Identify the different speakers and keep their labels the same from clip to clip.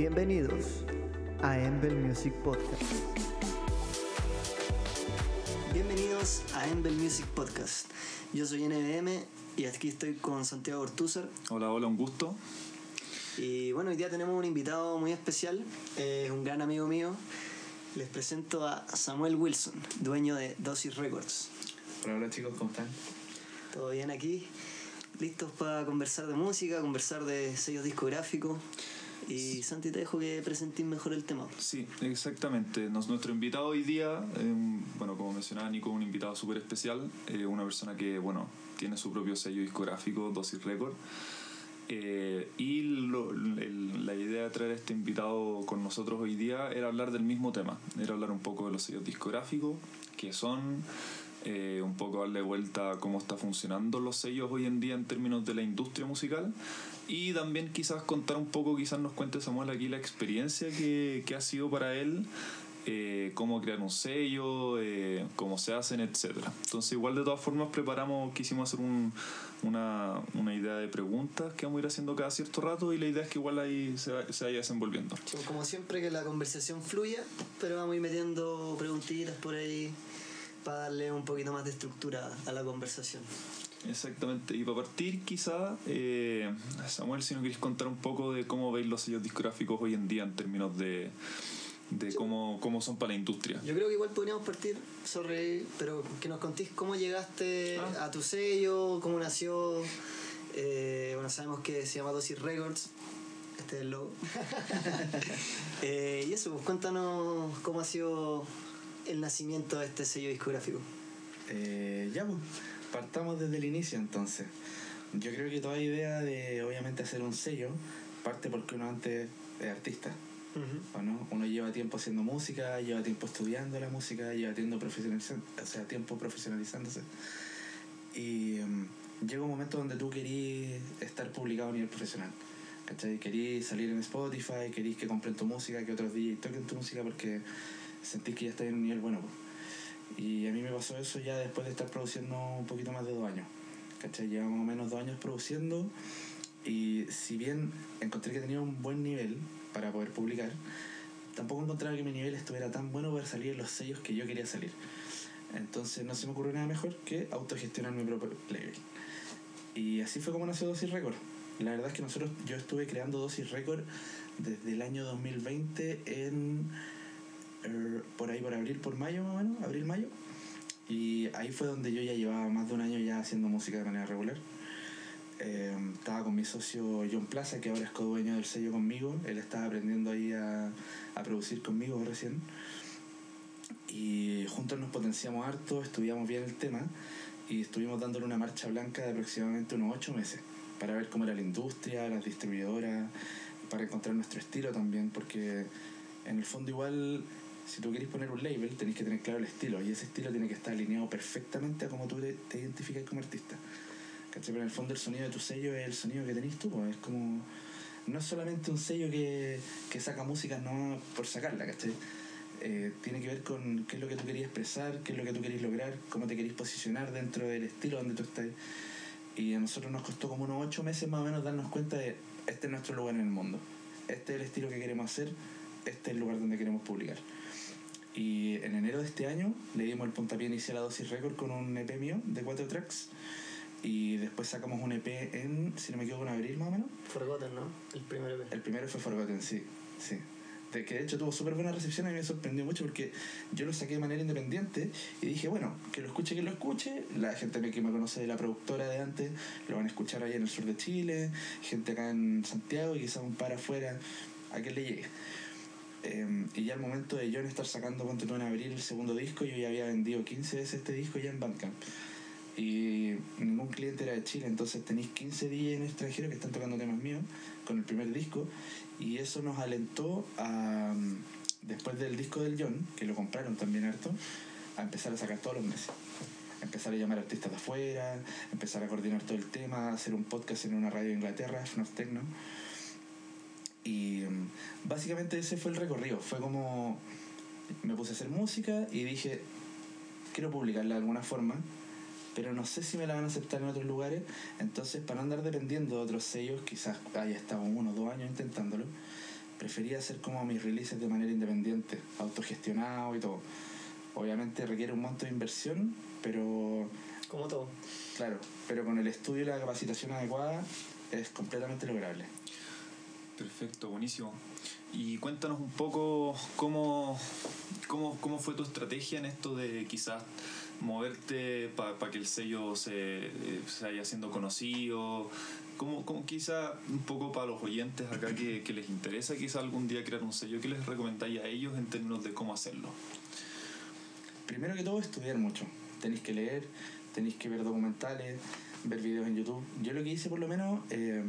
Speaker 1: Bienvenidos a Embel Music Podcast.
Speaker 2: Bienvenidos a Embel Music Podcast. Yo soy NBM y aquí estoy con Santiago Ortúzar.
Speaker 3: Hola, hola, un gusto.
Speaker 2: Y bueno, hoy día tenemos un invitado muy especial, eh, un gran amigo mío. Les presento a Samuel Wilson, dueño de Dosis Records.
Speaker 4: Hola, hola chicos, ¿cómo están?
Speaker 2: ¿Todo bien aquí? ¿Listos para conversar de música, conversar de sellos discográficos? Y Santi, te dejo que presentes mejor el tema.
Speaker 3: Sí, exactamente. Nos, nuestro invitado hoy día, eh, bueno, como mencionaba Nico, un invitado súper especial, eh, una persona que, bueno, tiene su propio sello discográfico, Dosis Record. Eh, y lo- el- la idea de traer a este invitado con nosotros hoy día era hablar del mismo tema, era hablar un poco de los sellos discográficos, qué son, eh, un poco darle vuelta a cómo está funcionando los sellos hoy en día en términos de la industria musical y también quizás contar un poco, quizás nos cuente Samuel aquí la experiencia que, que ha sido para él, eh, cómo crear un sello, eh, cómo se hacen, etcétera. Entonces igual de todas formas preparamos, quisimos hacer un- una, una idea de preguntas que vamos a ir haciendo cada cierto rato y la idea es que igual ahí se, se vaya desenvolviendo.
Speaker 2: Como siempre que la conversación fluya, pero vamos a ir metiendo preguntitas por ahí para darle un poquito más de estructura a la conversación.
Speaker 3: Exactamente, y para partir quizá, eh, Samuel, si nos queréis contar un poco de cómo veis los sellos discográficos hoy en día en términos de, de cómo, cómo son para la industria.
Speaker 2: Yo creo que igual podríamos partir sobre, pero que nos contéis cómo llegaste
Speaker 3: Ah.
Speaker 2: a tu sello, cómo nació. Eh, bueno, sabemos que se llama Dosis Records. Este es el logo. Eh, y eso, pues cuéntanos cómo ha sido el nacimiento de este sello discográfico.
Speaker 4: Eh, ya, pues, partamos desde el inicio entonces. Yo creo que toda idea de, obviamente, hacer un sello parte porque uno antes es artista. ¿o no? Uno lleva tiempo haciendo música, lleva tiempo estudiando la música, lleva tiempo, profesionalizando, o sea, tiempo profesionalizándose. Y mm, llega un momento donde tú querís estar publicado a nivel profesional. ¿Cachai? Querís salir en Spotify, querís que compren tu música, que otros DJs toquen tu música porque sentís que ya estás en un nivel bueno. Y a mí me pasó eso ya después de estar produciendo un poquito más de dos años. ¿Cachai? O menos dos años produciendo y si bien encontré que tenía un buen nivel para poder publicar, tampoco encontraba que mi nivel estuviera tan bueno para salir en los sellos que yo quería salir. Entonces no se me ocurrió nada mejor que autogestionar mi propio label. Y así fue como nació Dosis Record. La verdad es que nosotros, yo estuve creando Dosis Record desde el año 2020 en por ahí por abril, por mayo más o menos, abril, mayo. Y ahí fue donde yo ya llevaba más de un año ya haciendo música de manera regular. Eh, estaba con mi socio John Plaza, que ahora es co-dueño del sello conmigo. Él estaba aprendiendo ahí a, a producir conmigo recién. Y juntos nos potenciamos harto, estudiamos bien el tema y estuvimos dándole una marcha blanca de aproximadamente unos ocho meses para ver cómo era la industria, las distribuidoras, para encontrar nuestro estilo también, porque en el fondo igual si tú querés poner un label tenés que tener claro el estilo y ese estilo tiene que estar alineado perfectamente a cómo tú te, identificas como artista. ¿Cachai? Pero en el fondo el sonido de tu sello es el sonido que tenés tú, pues, es como... No es solamente un sello que, que saca música no por sacarla, ¿cachai? Eh, tiene que ver con qué es lo que tú querías expresar, qué es lo que tú querías lograr, cómo te querías posicionar dentro del estilo donde tú estás. Y a nosotros nos costó como unos ocho meses más o menos darnos cuenta de este es nuestro lugar en el mundo, este es el estilo que queremos hacer, este es el lugar donde queremos publicar. Y en enero de este año le dimos el puntapié inicial a Dosis Record con un EP mío de cuatro tracks. Y después sacamos un EP en, si no me equivoco, en abril más o menos.
Speaker 2: Forgotten, ¿no? El primer EP.
Speaker 4: El primero fue Forgotten, sí. sí. De que de hecho tuvo súper buena recepción y me sorprendió mucho porque yo lo saqué de manera independiente y dije, bueno, que lo escuche quien lo escuche. La gente que me conoce de la productora de antes lo van a escuchar ahí en el sur de Chile, gente acá en Santiago y quizás un par afuera, a que le llegue. Eh, y ya al momento de yo en estar sacando tú en abril el segundo disco, yo ya había vendido 15 veces este disco ya en Bandcamp. Y ningún cliente era de Chile, entonces tenéis 15 días en extranjero que están tocando temas míos con el primer disco. Y eso nos alentó a, después del disco del John, que lo compraron también harto, a empezar a sacar todos los meses. Empezar a llamar artistas de afuera, empezar a coordinar todo el tema, hacer un podcast en una radio de Inglaterra, FNAF Techno. Y mm, básicamente ese fue el recorrido. Fue como me puse a hacer música y dije, quiero publicarla de alguna forma, pero no sé si me la van a aceptar en otros lugares. Entonces, para no andar dependiendo de otros sellos, quizás haya estado uno o dos años intentándolo, prefería hacer como mis releases de manera independiente, autogestionado y todo. Obviamente requiere un monto de inversión, pero
Speaker 2: Como todo.
Speaker 4: claro, pero con el estudio y la capacitación adecuada es completamente lograble.
Speaker 3: Perfecto, buenísimo. Y cuéntanos un poco cómo, cómo, cómo fue tu estrategia en esto de quizás moverte para que el sello se, se vaya siendo conocido. Como, como quizá un poco para los oyentes acá que, que les interesa quizá algún día crear un sello, ¿qué les recomendáis a ellos en términos de cómo hacerlo?
Speaker 4: Primero que todo, estudiar mucho. Tenéis que leer, tenéis que ver documentales, ver videos en YouTube. Yo lo que hice por lo menos, eh,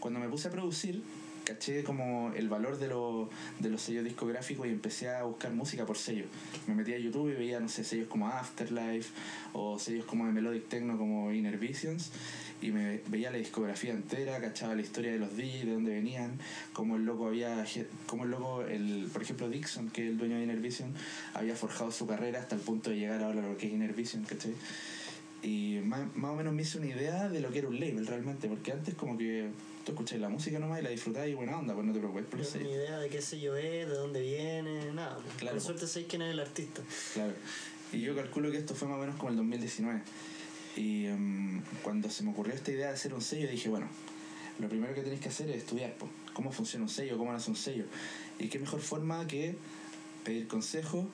Speaker 4: cuando me puse a producir, caché como el valor de, lo- de los sellos discográficos y empecé a buscar música por sello. Me metí a YouTube y veía, no sé, sellos como Afterlife o sellos como de Melodic Techno como Inner Visions y me veía la discografía entera, cachaba la historia de los DJs, de dónde venían, cómo el loco había, cómo el loco, el, por ejemplo Dixon, que es el dueño de Inner Vision, había forjado su carrera hasta el punto de llegar ahora a lo que es Inner Vision, ¿cachai? Y más, más o menos me hice una idea de lo que era un label realmente, porque antes como que tú escucháis la música nomás y la disfrutáis y buena onda, pues no te preocupes por
Speaker 2: No
Speaker 4: los
Speaker 2: tengo ni idea de qué sello es, de dónde viene, nada.
Speaker 4: Claro.
Speaker 2: Con suerte sabéis quién es el artista.
Speaker 4: Claro. Y yo calculo que esto fue más o menos como el 2019. Y em, cuando se me ocurrió esta idea de hacer un sello, dije, bueno, lo primero que tenéis que hacer es estudiar po, cómo funciona un sello, cómo nace un sello. Y qué mejor forma que pedir consejos,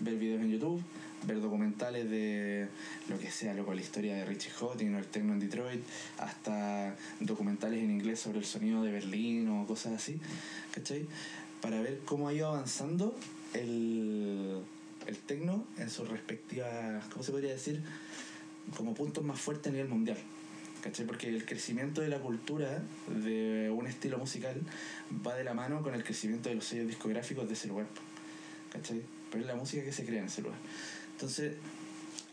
Speaker 4: ver videos en YouTube, ver documentales de lo que sea, loco, la historia de Richie Houghton o el techno en Detroit, hasta documentales en inglés sobre el sonido de Berlín o cosas así, ¿cachai? Para ver cómo ha ido avanzando el, el techno en sus respectivas, ¿cómo se podría decir? Como puntos más fuertes a nivel mundial. ¿Cachai? Porque el crecimiento de la cultura de un estilo musical va de la mano con el crecimiento de los sellos discográficos de ese lugar. ¿Cachai? Pero es la música que se crea en ese lugar. Entonces,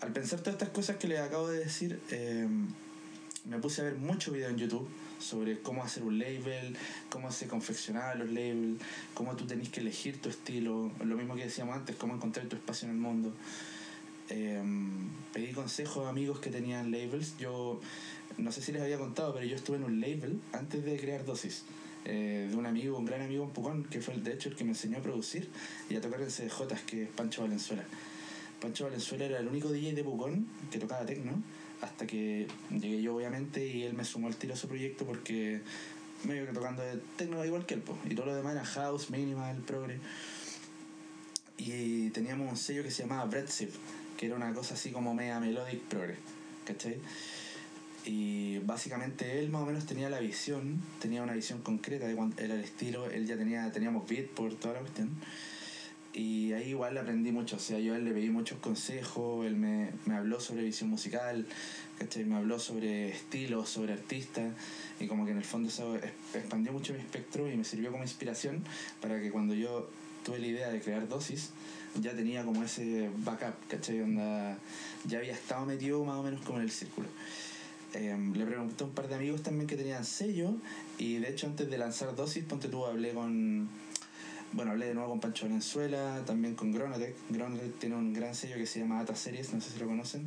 Speaker 4: al pensar todas estas cosas que les acabo de decir, eh, me puse a ver muchos videos en YouTube sobre cómo hacer un label, cómo se confeccionaban los labels, cómo tú tenés que elegir tu estilo, lo mismo que decíamos antes, cómo encontrar tu espacio en el mundo. Eh, pedí consejos a amigos que tenían labels. Yo no sé si les había contado, pero yo estuve en un label antes de crear Dosis. Eh, de un amigo, un gran amigo en Pucón, que fue el, de hecho el que me enseñó a producir y a tocar en CDJs, que es Pancho Valenzuela. Pancho Valenzuela era el único DJ de Pucón que tocaba techno, hasta que llegué yo obviamente y él me sumó al tiro a su proyecto porque medio que tocando de techno igual que él, po, y todo lo demás era house, minimal, progre. Y teníamos un sello que se llamaba Breadsip, que era una cosa así como media melodic progre, ¿cachai? Y básicamente él más o menos tenía la visión, tenía una visión concreta de cuál era el estilo, él ya tenía, teníamos beat por toda la cuestión. Y ahí igual aprendí mucho, o sea, yo a él le pedí muchos consejos, él me, me habló sobre visión musical, ¿cachai? Me habló sobre estilos, sobre artistas, y como que en el fondo eso es- expandió mucho mi espectro y me sirvió como inspiración para que cuando yo tuve la idea de crear dosis, ya tenía como ese backup, ¿cachai? Onda, ya había estado metido más o menos como en el círculo. Em, le pregunté a un par de amigos también que tenían sello y de hecho antes de lanzar dosis, ponte tú, hablé con bueno, hablé de nuevo con Pancho Valenzuela, también con Gronotech. Gronotech tiene un gran sello que se llama Ata Series, no sé si lo conocen,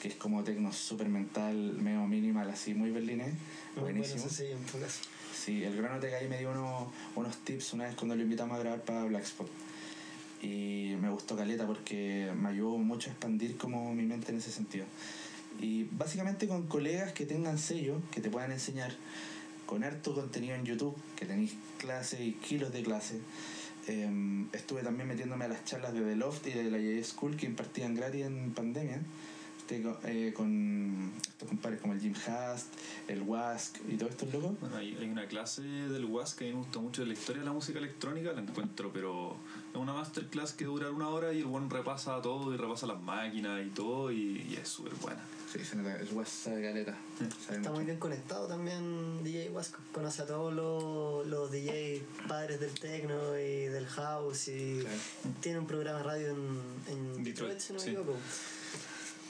Speaker 4: que es como tecno super mental, medio minimal, así muy berlinés.
Speaker 2: Muy
Speaker 4: Buenísimo.
Speaker 2: bueno caso.
Speaker 4: Sí, el Granotech ahí me dio unos, unos tips una vez cuando lo invitamos a grabar para Black Spot. Y me gustó Caleta porque me ayudó mucho a expandir como mi mente en ese sentido. Y básicamente con colegas que tengan sello, que te puedan enseñar, con harto contenido en YouTube, que tenéis clases y kilos de clases. Em, estuve también metiéndome a las charlas de The Loft y de la J School que impartían gratis en pandemia. Este, eh, con estos compadres como el Jim Hast, el Wask y todos estos locos.
Speaker 3: Bueno, hay, hay una clase del WAS que a mí me gusta mucho de la historia de la música electrónica, la encuentro, pero es una masterclass que dura una hora y el buen repasa todo y repasa las máquinas y todo y, y es súper buena.
Speaker 4: Sí, se nota, el sabe caleta. Sabe
Speaker 2: Está
Speaker 4: mucho.
Speaker 2: muy bien conectado también DJ Wasco. Conoce a todos los, los DJ padres del techno y del house y
Speaker 4: Claro.
Speaker 2: tiene un programa de radio en, en
Speaker 3: Detroit,
Speaker 2: Detroit, si no me
Speaker 3: sí.
Speaker 2: equivoco.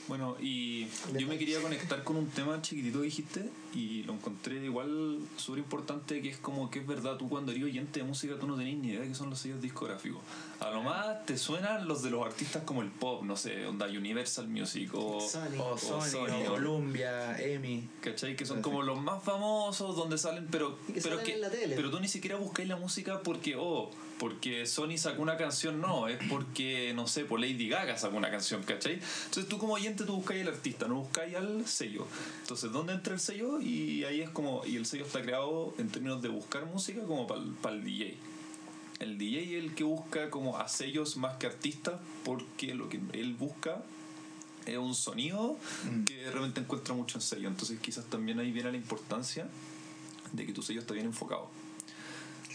Speaker 3: Bueno, y yo me quería conectar con un tema chiquitito que dijiste y lo encontré igual súper importante que es como que es verdad, tú cuando eres oyente de música tú no tenés ni idea de qué son los sellos discográficos. A lo más te suenan los de los artistas como el pop, no sé, onda Universal Music o
Speaker 2: Sony.
Speaker 4: O Sony,
Speaker 3: Sony,
Speaker 4: o Columbia, EMI.
Speaker 3: ¿Cachai? Que son como los más famosos donde salen, pero,
Speaker 2: que
Speaker 3: pero,
Speaker 2: salen en la tele.
Speaker 3: pero tú ni siquiera buscáis la música porque, oh, porque Sony sacó una canción, no, es porque, no sé, por Lady Gaga sacó una canción, ¿cachai? Entonces tú como oyente tú buscáis al artista, no buscáis al sello. Entonces, ¿dónde entra el sello? Y ahí es como, y el sello está creado en términos de buscar música como para el DJ. El DJ es el que busca como a sellos más que artistas porque lo que él busca es un sonido
Speaker 4: Mm.
Speaker 3: que de repente encuentra mucho en sello. Entonces quizás también ahí viene la importancia de que tu sello está bien enfocado.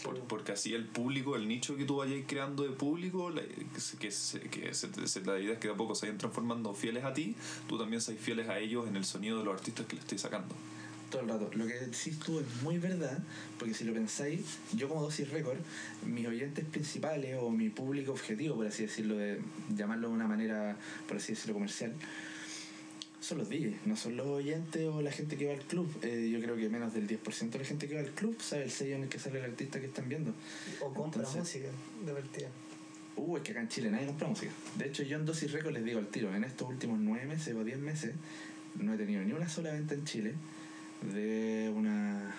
Speaker 3: Por- porque así el público, el nicho que tú vayas creando de público, la, que, se- que, se- que se- se- la idea es que de a poco se vayan transformando fieles a ti, tú también seas fieles a ellos en el sonido de los artistas que le estés sacando.
Speaker 4: Todo el rato. Lo que decís tú es muy verdad, porque si lo pensáis, yo como Dosis Record, mis oyentes principales o mi público objetivo, por así decirlo, de llamarlo de una manera, por así decirlo, comercial, son los DJs, no son los oyentes o la gente que va al club. Eh, yo creo que menos del 10% de la gente que va al club sabe el sello en el que sale el artista que están viendo.
Speaker 2: O compra
Speaker 4: Entonces-
Speaker 2: música de partida.
Speaker 4: Uh, es que acá en Chile nadie compra música. De hecho, yo en Dosis Record les digo al tiro, en estos últimos nueve meses o diez meses, no he tenido ni una sola venta en Chile de una...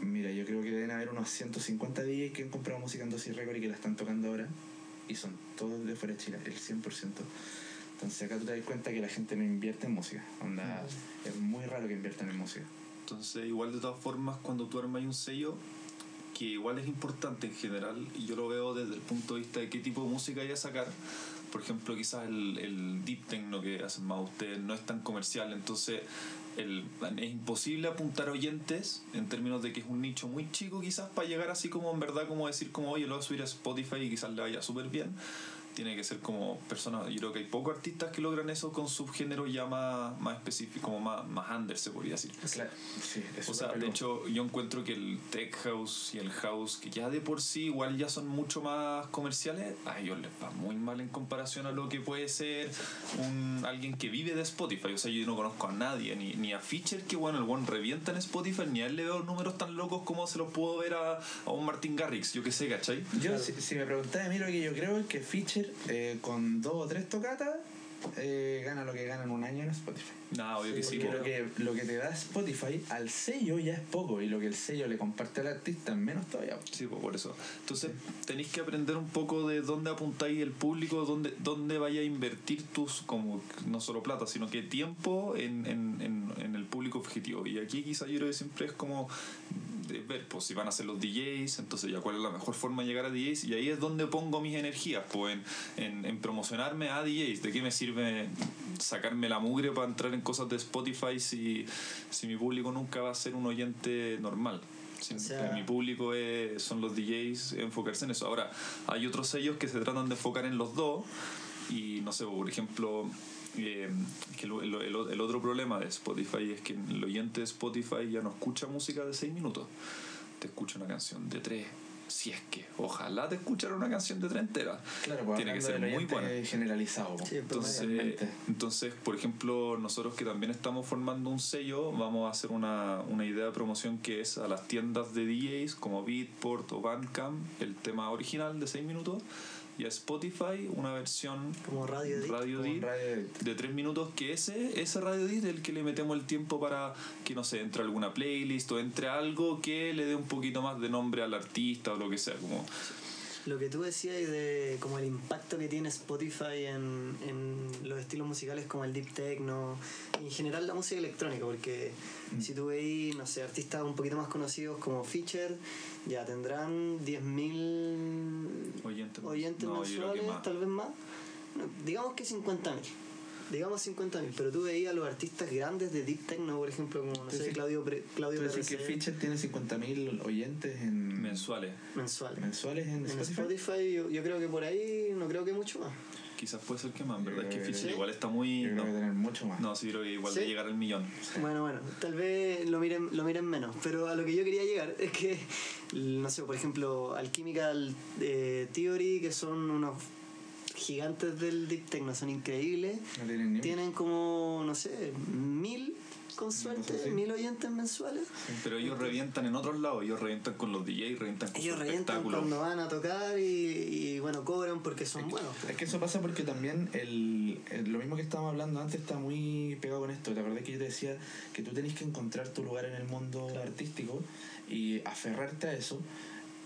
Speaker 4: Mira, yo creo que deben haber unos 150 DJs que han comprado música en Dosis Record y que la están tocando ahora. Y son todos de fuera de Chile, el 100%. Entonces acá tú te das cuenta que la gente no invierte en música. Onda, es muy raro que inviertan en música.
Speaker 3: Entonces, igual de todas formas, cuando tú armas un sello, que igual es importante en general, y yo lo veo desde el punto de vista de qué tipo de música hay a sacar. Por ejemplo, quizás el, el deep techno que hacen más ustedes no es tan comercial, entonces el, es imposible apuntar oyentes en términos de que es un nicho muy chico quizás para llegar así como en verdad como decir como oye lo voy a subir a Spotify y quizás le vaya súper bien tiene que ser como personas yo creo que hay pocos artistas que logran eso con subgéneros ya más, más específicos como más, más under se podría decir
Speaker 4: Claro, sí, es
Speaker 3: o sea, de hecho, yo encuentro que el tech house y el house, que ya de por sí igual ya son mucho más comerciales, a ellos les va muy mal en comparación a lo que puede ser un, alguien que vive de Spotify. O sea, yo no conozco a nadie, ni, ni a Fischer, que bueno, el one revienta en Spotify, ni a él le veo números tan locos como se los puedo ver a, a un Martin Garrix, yo que sé, ¿cachai?
Speaker 4: Yo, si, si me preguntáis a mí lo que yo creo es que Fischer eh, con dos o tres tocatas eh, gana lo que gana en un año en Spotify.
Speaker 3: Nada, obvio que sí.
Speaker 4: Porque
Speaker 3: po.
Speaker 4: lo que, lo que te da Spotify al sello ya es poco y lo que el sello le comparte al artista es menos todavía.
Speaker 3: Sí, pues por eso. Entonces tenéis que aprender un poco de dónde apuntáis el público, dónde, dónde vaya a invertir tus, como no solo plata, sino que tiempo en, en, en, en el público objetivo. Y aquí quizá yo creo que siempre es como de ver, pues si van a ser los DJs, entonces ya cuál es la mejor forma de llegar a DJs. Y ahí es donde pongo mis energías, pues en, en, en promocionarme a DJs. ¿De qué me sirve sacarme la mugre para entrar en cosas de Spotify si, si mi público nunca va a ser un oyente normal? Si
Speaker 2: O sea-
Speaker 3: mi público es- son los DJs, enfocarse en eso. Ahora, hay otros sellos que se tratan de enfocar en los dos y no sé, por ejemplo, eh, que el- el- el otro problema de Spotify es que el oyente de Spotify ya no escucha música de 6 minutos, te escucha una canción de 3. Si es que, ojalá te escuchara una canción de 3 entera.
Speaker 4: Claro, pues
Speaker 3: Tiene que ser muy buena.
Speaker 4: generalizado. po.
Speaker 2: Sí,
Speaker 3: Entonces,
Speaker 4: Totalmente.
Speaker 3: entonces, por ejemplo, nosotros que también estamos formando un sello, vamos a hacer una, una idea de promoción que es a las tiendas de DJs como Beatport o Bandcamp, el tema original de 6 minutos, y a Spotify una versión
Speaker 2: Como radio edit.
Speaker 3: radio edit
Speaker 4: radio edit.
Speaker 3: de 3 minutos, que ese, ese radio edit es el que le metemos el tiempo para que, no sé, entre alguna playlist o entre algo que le dé un poquito más de nombre al artista o lo que sea, como...
Speaker 2: Lo que tú decías de como el impacto que tiene Spotify en, en los estilos musicales como el deep techno y en general la música electrónica, porque si tú veis, no sé, artistas un poquito más conocidos como Feature, ya tendrán 10.000
Speaker 3: Oyentes,
Speaker 2: oyentes
Speaker 3: no,
Speaker 2: mensuales,
Speaker 3: más.
Speaker 2: tal vez más. No, digamos que 50.000. Digamos 50.000, pero tú veías a los artistas grandes de Deep Techno, por ejemplo, como, no sé,
Speaker 4: decís-
Speaker 2: Claudio, Pre- Claudio
Speaker 4: decís que Fischer tiene 50.000 oyentes en
Speaker 3: mensuales.
Speaker 2: mensuales.
Speaker 4: mensuales en,
Speaker 2: En
Speaker 4: Spotify.
Speaker 2: Spotify yo, yo creo que por ahí no creo que mucho más.
Speaker 3: Quizás puede ser que más, ¿verdad? Es que Fisher
Speaker 2: sí.
Speaker 3: igual está muy...
Speaker 4: Yo creo
Speaker 3: No,
Speaker 4: que tener mucho más.
Speaker 3: no, sí creo que igual
Speaker 2: ¿Sí?
Speaker 3: de llegar al millón.
Speaker 2: Bueno, bueno, tal vez lo miren, lo miren menos, pero a lo que yo quería llegar es que, no sé, por ejemplo, Alchemical eh, Theory, que son unos gigantes del Deep Techno, son increíbles.
Speaker 4: No tienen ni
Speaker 2: Tienen como, no sé, mil con suerte,
Speaker 4: así.
Speaker 2: mil oyentes mensuales.
Speaker 3: Pero ellos revientan en otros lados, ellos revientan con los DJs, revientan con
Speaker 2: Ellos revientan cuando van a tocar y, y, bueno, cobran porque son buenos.
Speaker 4: Es que eso pasa porque también el, el- lo mismo que estábamos hablando antes está muy pegado con esto. ¿Te acordás que yo te decía que tú tenés que encontrar tu lugar en el mundo artístico y aferrarte a eso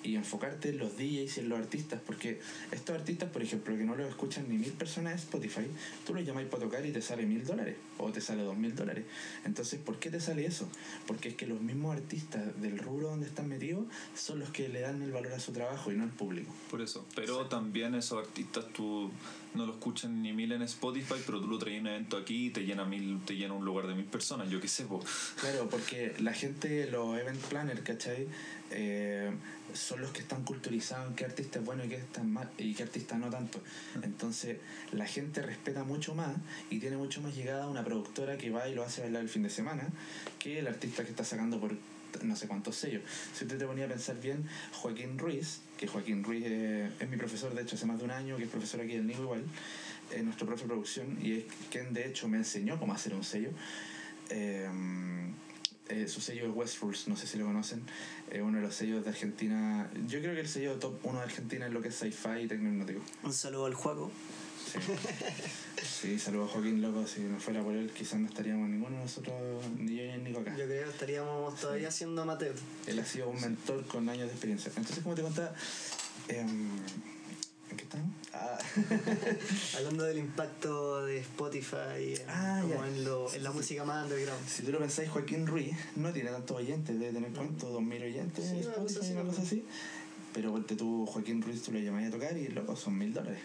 Speaker 4: y enfocarte en los DJs y en los artistas? Porque estos artistas, por ejemplo, que no los escuchan ni mil personas en Spotify, tú los llamáis para tocar y te sale mil dólares o te sale dos mil dólares. Entonces, ¿por qué te sale eso? Porque es que los mismos artistas del rubro donde están metidos son los que le dan el valor a su trabajo y no el público.
Speaker 3: Por eso. Pero también esos artistas tú no lo escuchan ni mil en Spotify, pero tú lo traes en un evento aquí y te llena mil, te llena un lugar de mil personas, yo qué sé, po.
Speaker 4: Claro, porque la gente, los event planners, ¿cachai? Eh, son los que están culturizados en qué artista es bueno y qué, está mal, y qué artista no tanto. Entonces, la gente respeta mucho más y tiene mucho más llegada a una productora que va y lo hace bailar el fin de semana que el artista que está sacando por no sé cuántos sellos. Si usted te ponía a pensar bien, Joaquín Ruiz, que Joaquín Ruiz eh, es mi profesor, de hecho, hace más de un año, que es profesor aquí del Nico igual, es nuestro profe de producción y es quien de hecho me enseñó cómo hacer un sello. Eh, eh, su sello es West Rules, no sé si lo conocen, es uno de los sellos de Argentina. Yo creo que el sello top uno de Argentina es lo que es sci-fi y tecnológico.
Speaker 2: Un saludo al Juaco.
Speaker 4: Sí. sí, saludos a Joaquín Loco. Si no fuera por él, quizás no estaríamos ninguno de nosotros, ni yo ni el Nico acá.
Speaker 2: Yo creo que estaríamos todavía siendo amateur.
Speaker 4: Él ha sido un mentor con años de experiencia. Entonces, como te contaba, em, ¿en qué estamos? Ah,
Speaker 2: Hablando del impacto de Spotify en,
Speaker 4: Ah,
Speaker 2: como en, lo, en la música más underground.
Speaker 4: si tú lo pensáis, Joaquín Ruiz no tiene tantos oyentes, debe tener cuánto, dos mil oyentes
Speaker 2: Sí, cosa
Speaker 4: Spotify,
Speaker 2: así,
Speaker 4: una cosa así. Pero ponte tú, Joaquín Ruiz, tú lo llamáis a tocar y loco, son mil dólares.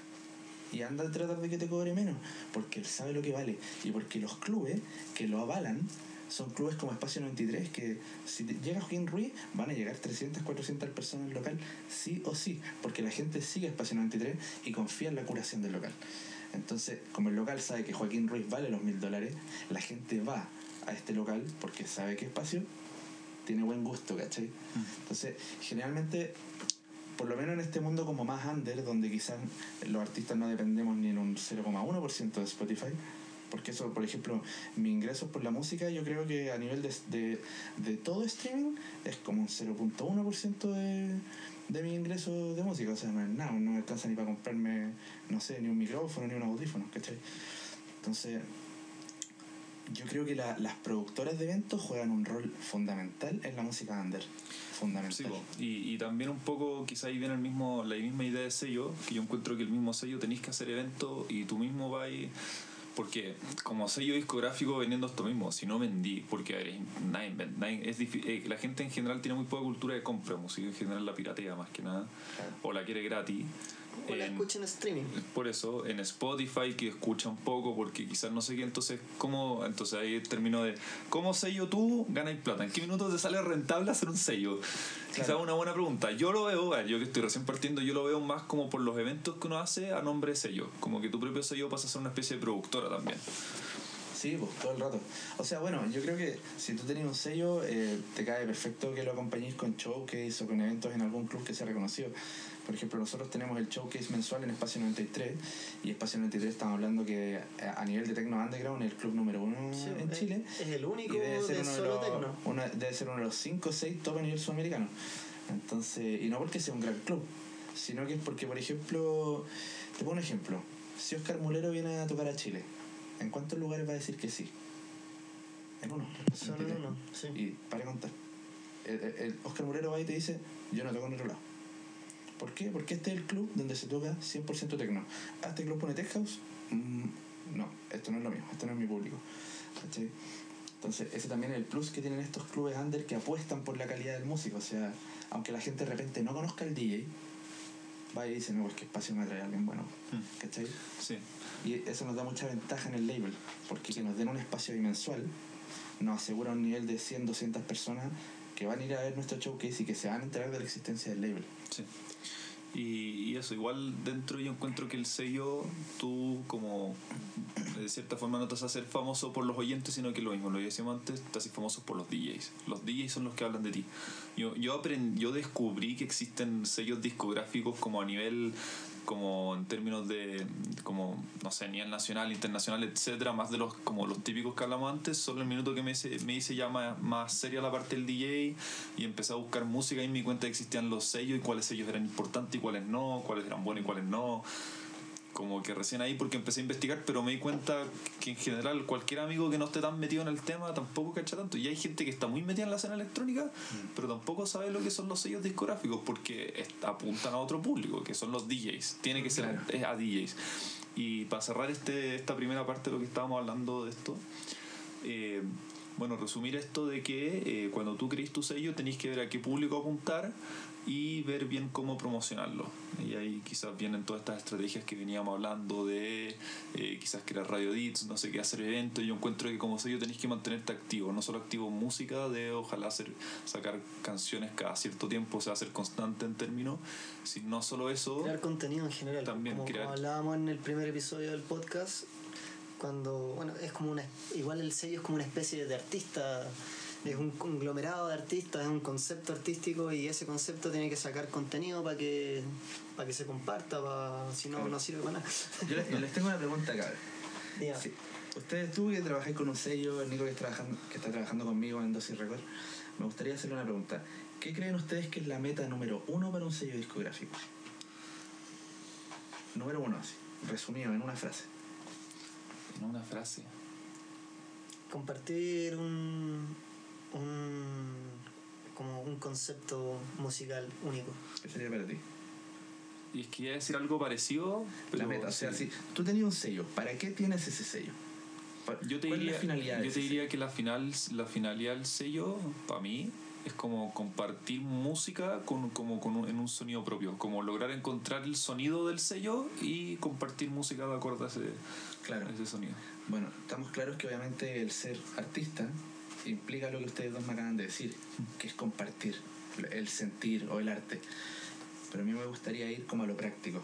Speaker 4: Y anda a tratar de que te cobre menos, porque él sabe lo que vale. Y porque los clubes que lo avalan son clubes como Espacio 93, que si llega Joaquín Ruiz, van a llegar 300, 400 personas al local, sí o sí, porque la gente sigue Espacio 93 y confía en la curación del local. Entonces, como el local sabe que Joaquín Ruiz vale los mil dólares, la gente va a este local porque sabe que Espacio tiene buen gusto, ¿cachai? Entonces, generalmente, por lo menos en este mundo como más under, donde quizás los artistas no dependemos ni en un 0,1% de Spotify, porque eso, por ejemplo, mi ingresos por la música, yo creo que a nivel de, de, todo streaming es como un 0.1% de, de mi ingreso de música, o sea, no es nada, no me alcanza ni para comprarme, no sé, ni un micrófono, ni un audífono, ¿cachai? Entonces, yo creo que la- las productoras de eventos juegan un rol fundamental en la música under. Fundamental.
Speaker 3: Sí, y, y también un poco, quizá ahí viene el mismo, la misma idea de sello, que yo encuentro que el mismo sello tenéis que hacer eventos y tú mismo vas y- porque como sello discográfico vendiendo esto mismo, si no vendí, porque a ver, nadie nadie- es eh, la gente en general tiene muy poca cultura de compra música, en general la piratea más que nada, o la quiere gratis.
Speaker 2: O la
Speaker 3: En-
Speaker 2: escuchen streaming.
Speaker 3: por eso en Spotify que escucha un poco porque quizás no sé qué entonces cómo entonces ahí termino de cómo sello tú ganas plata. En qué minutos te sale rentable hacer un sello quizás
Speaker 4: Claro.
Speaker 3: una buena pregunta. Yo lo veo yo que estoy recién partiendo yo lo veo más como por los eventos que uno hace a nombre de sello. Como que tu propio sello pasa a ser una especie de productora también
Speaker 4: Sí, pues todo el rato. O sea, bueno, yo creo que si tú tenías un sello, eh, te cae perfecto que lo acompañéis con showcase o con eventos en algún club que sea reconocido. Por ejemplo, nosotros tenemos el showcase mensual en Espacio 93 y Espacio 93 estamos hablando que a nivel de Tecno Underground es el club número uno
Speaker 2: Sí,
Speaker 4: en
Speaker 2: es-
Speaker 4: Chile.
Speaker 2: Es el único
Speaker 4: Y debe ser
Speaker 2: de
Speaker 4: uno de
Speaker 2: solo
Speaker 4: los,
Speaker 2: tecno.
Speaker 4: uno- debe ser uno de los 5 o 6 top a nivel sudamericano. Entonces, y no porque sea un gran club, sino que es porque, por ejemplo, te pongo un ejemplo. Si Oscar Mulero viene a tocar a Chile, ¿en cuántos lugares va a decir que sí? En uno.
Speaker 2: Solo en
Speaker 4: 23.
Speaker 2: uno, sí.
Speaker 4: Y para contar. El, el- el Oscar Mulero va y te dice, yo no toco en otro lado. ¿Por qué? Porque este es el club donde se toca 100% tecno. ¿Ah, este club pone tech house? Mm, no, esto no es lo mismo, esto no es mi público. ¿Cachai? Entonces, ese también es el plus que tienen estos clubes under que apuestan por la calidad del músico. O sea, aunque la gente de repente no conozca al DJ, va y dice, no, pues que espacio me trae a alguien bueno.
Speaker 3: Mm.
Speaker 4: ¿Cachai?
Speaker 3: sí
Speaker 4: Y eso nos da mucha ventaja en el label, porque que nos den un espacio bimensual nos asegura un nivel de 100, 200 personas que van a ir a ver nuestro showcase y que se van a enterar de la existencia del label.
Speaker 3: Sí. Y, y eso, igual dentro yo encuentro que el sello, tú como de cierta forma no te vas a hacer famoso por los oyentes, sino que lo mismo, lo decíamos antes, te haces famoso por los DJs. Los DJs son los que hablan de ti. Yo, yo, aprend- yo descubrí que existen sellos discográficos como a nivel como en términos de, como, no sé, nivel nacional, internacional, etcétera, más de los, como los típicos que hablamos antes, solo el minuto que me hice, me hice ya más, más seria la parte del DJ y empecé a buscar música y me di cuenta que existían los sellos y cuáles sellos eran importantes y cuáles no, cuáles eran buenos y cuáles no como que recién ahí porque empecé a investigar, pero me di cuenta que en general cualquier amigo que no esté tan metido en el tema tampoco cacha tanto. Y hay gente que está muy metida en la escena electrónica, pero tampoco sabe lo que son los sellos discográficos porque apuntan a otro público, que son los DJs. Tiene que ser
Speaker 4: Claro.
Speaker 3: a DJs. Y para cerrar este, esta primera parte de lo que estábamos hablando de esto, eh, bueno, resumir esto de que eh, cuando tú crees tu sello tenéis que ver a qué público apuntar y ver bien cómo promocionarlo. Y ahí quizás vienen todas estas estrategias que veníamos hablando de eh, quizás crear radio edits, no sé qué, hacer eventos. Yo encuentro que como sello tenéis que mantenerte activo, no solo activo en música, de ojalá hacer, sacar canciones cada cierto tiempo, o sea, ser constante en términos, sino no solo eso.
Speaker 2: crear contenido en general.
Speaker 3: También
Speaker 2: como,
Speaker 3: crear-
Speaker 2: como hablábamos en el primer episodio del podcast, cuando, bueno, es como una, igual el sello es como una especie de artista, es un conglomerado de artistas, es un concepto artístico y ese concepto tiene que sacar contenido para que, para que se comparta, para, si no,
Speaker 4: Claro.
Speaker 2: no sirve para nada.
Speaker 4: Yo les, tengo una pregunta, cabrón.
Speaker 2: Diga.
Speaker 4: Sí. Ustedes, tú que trabajáis con un sello, el Nico que, trabajando, que está trabajando conmigo en Dosis Record, me gustaría hacerle una pregunta. ¿Qué creen ustedes que es la meta número uno para un sello discográfico? Número uno, así, resumido en una frase.
Speaker 3: En una frase.
Speaker 2: compartir un concepto musical único.
Speaker 4: ¿Qué sería para ti?
Speaker 3: Y es que iba a decir algo parecido, pero
Speaker 4: la meta, o sea,
Speaker 3: sí.
Speaker 4: si tú tenías un sello, ¿para qué tienes ese sello?
Speaker 3: Yo te
Speaker 4: ¿Cuál
Speaker 3: diría,
Speaker 4: es la finalidad
Speaker 3: yo te diría
Speaker 4: sello?
Speaker 3: que la, final, la finalidad del sello, para mí, es como compartir música con, como con un- en un sonido propio, como lograr encontrar el sonido del sello y compartir música de acuerdo a ese,
Speaker 4: Claro.
Speaker 3: a ese sonido.
Speaker 4: Bueno, estamos claros que obviamente el ser artista implica lo que ustedes dos me acaban de decir, que es compartir el sentir o el arte. Pero a mí me gustaría ir como a lo práctico.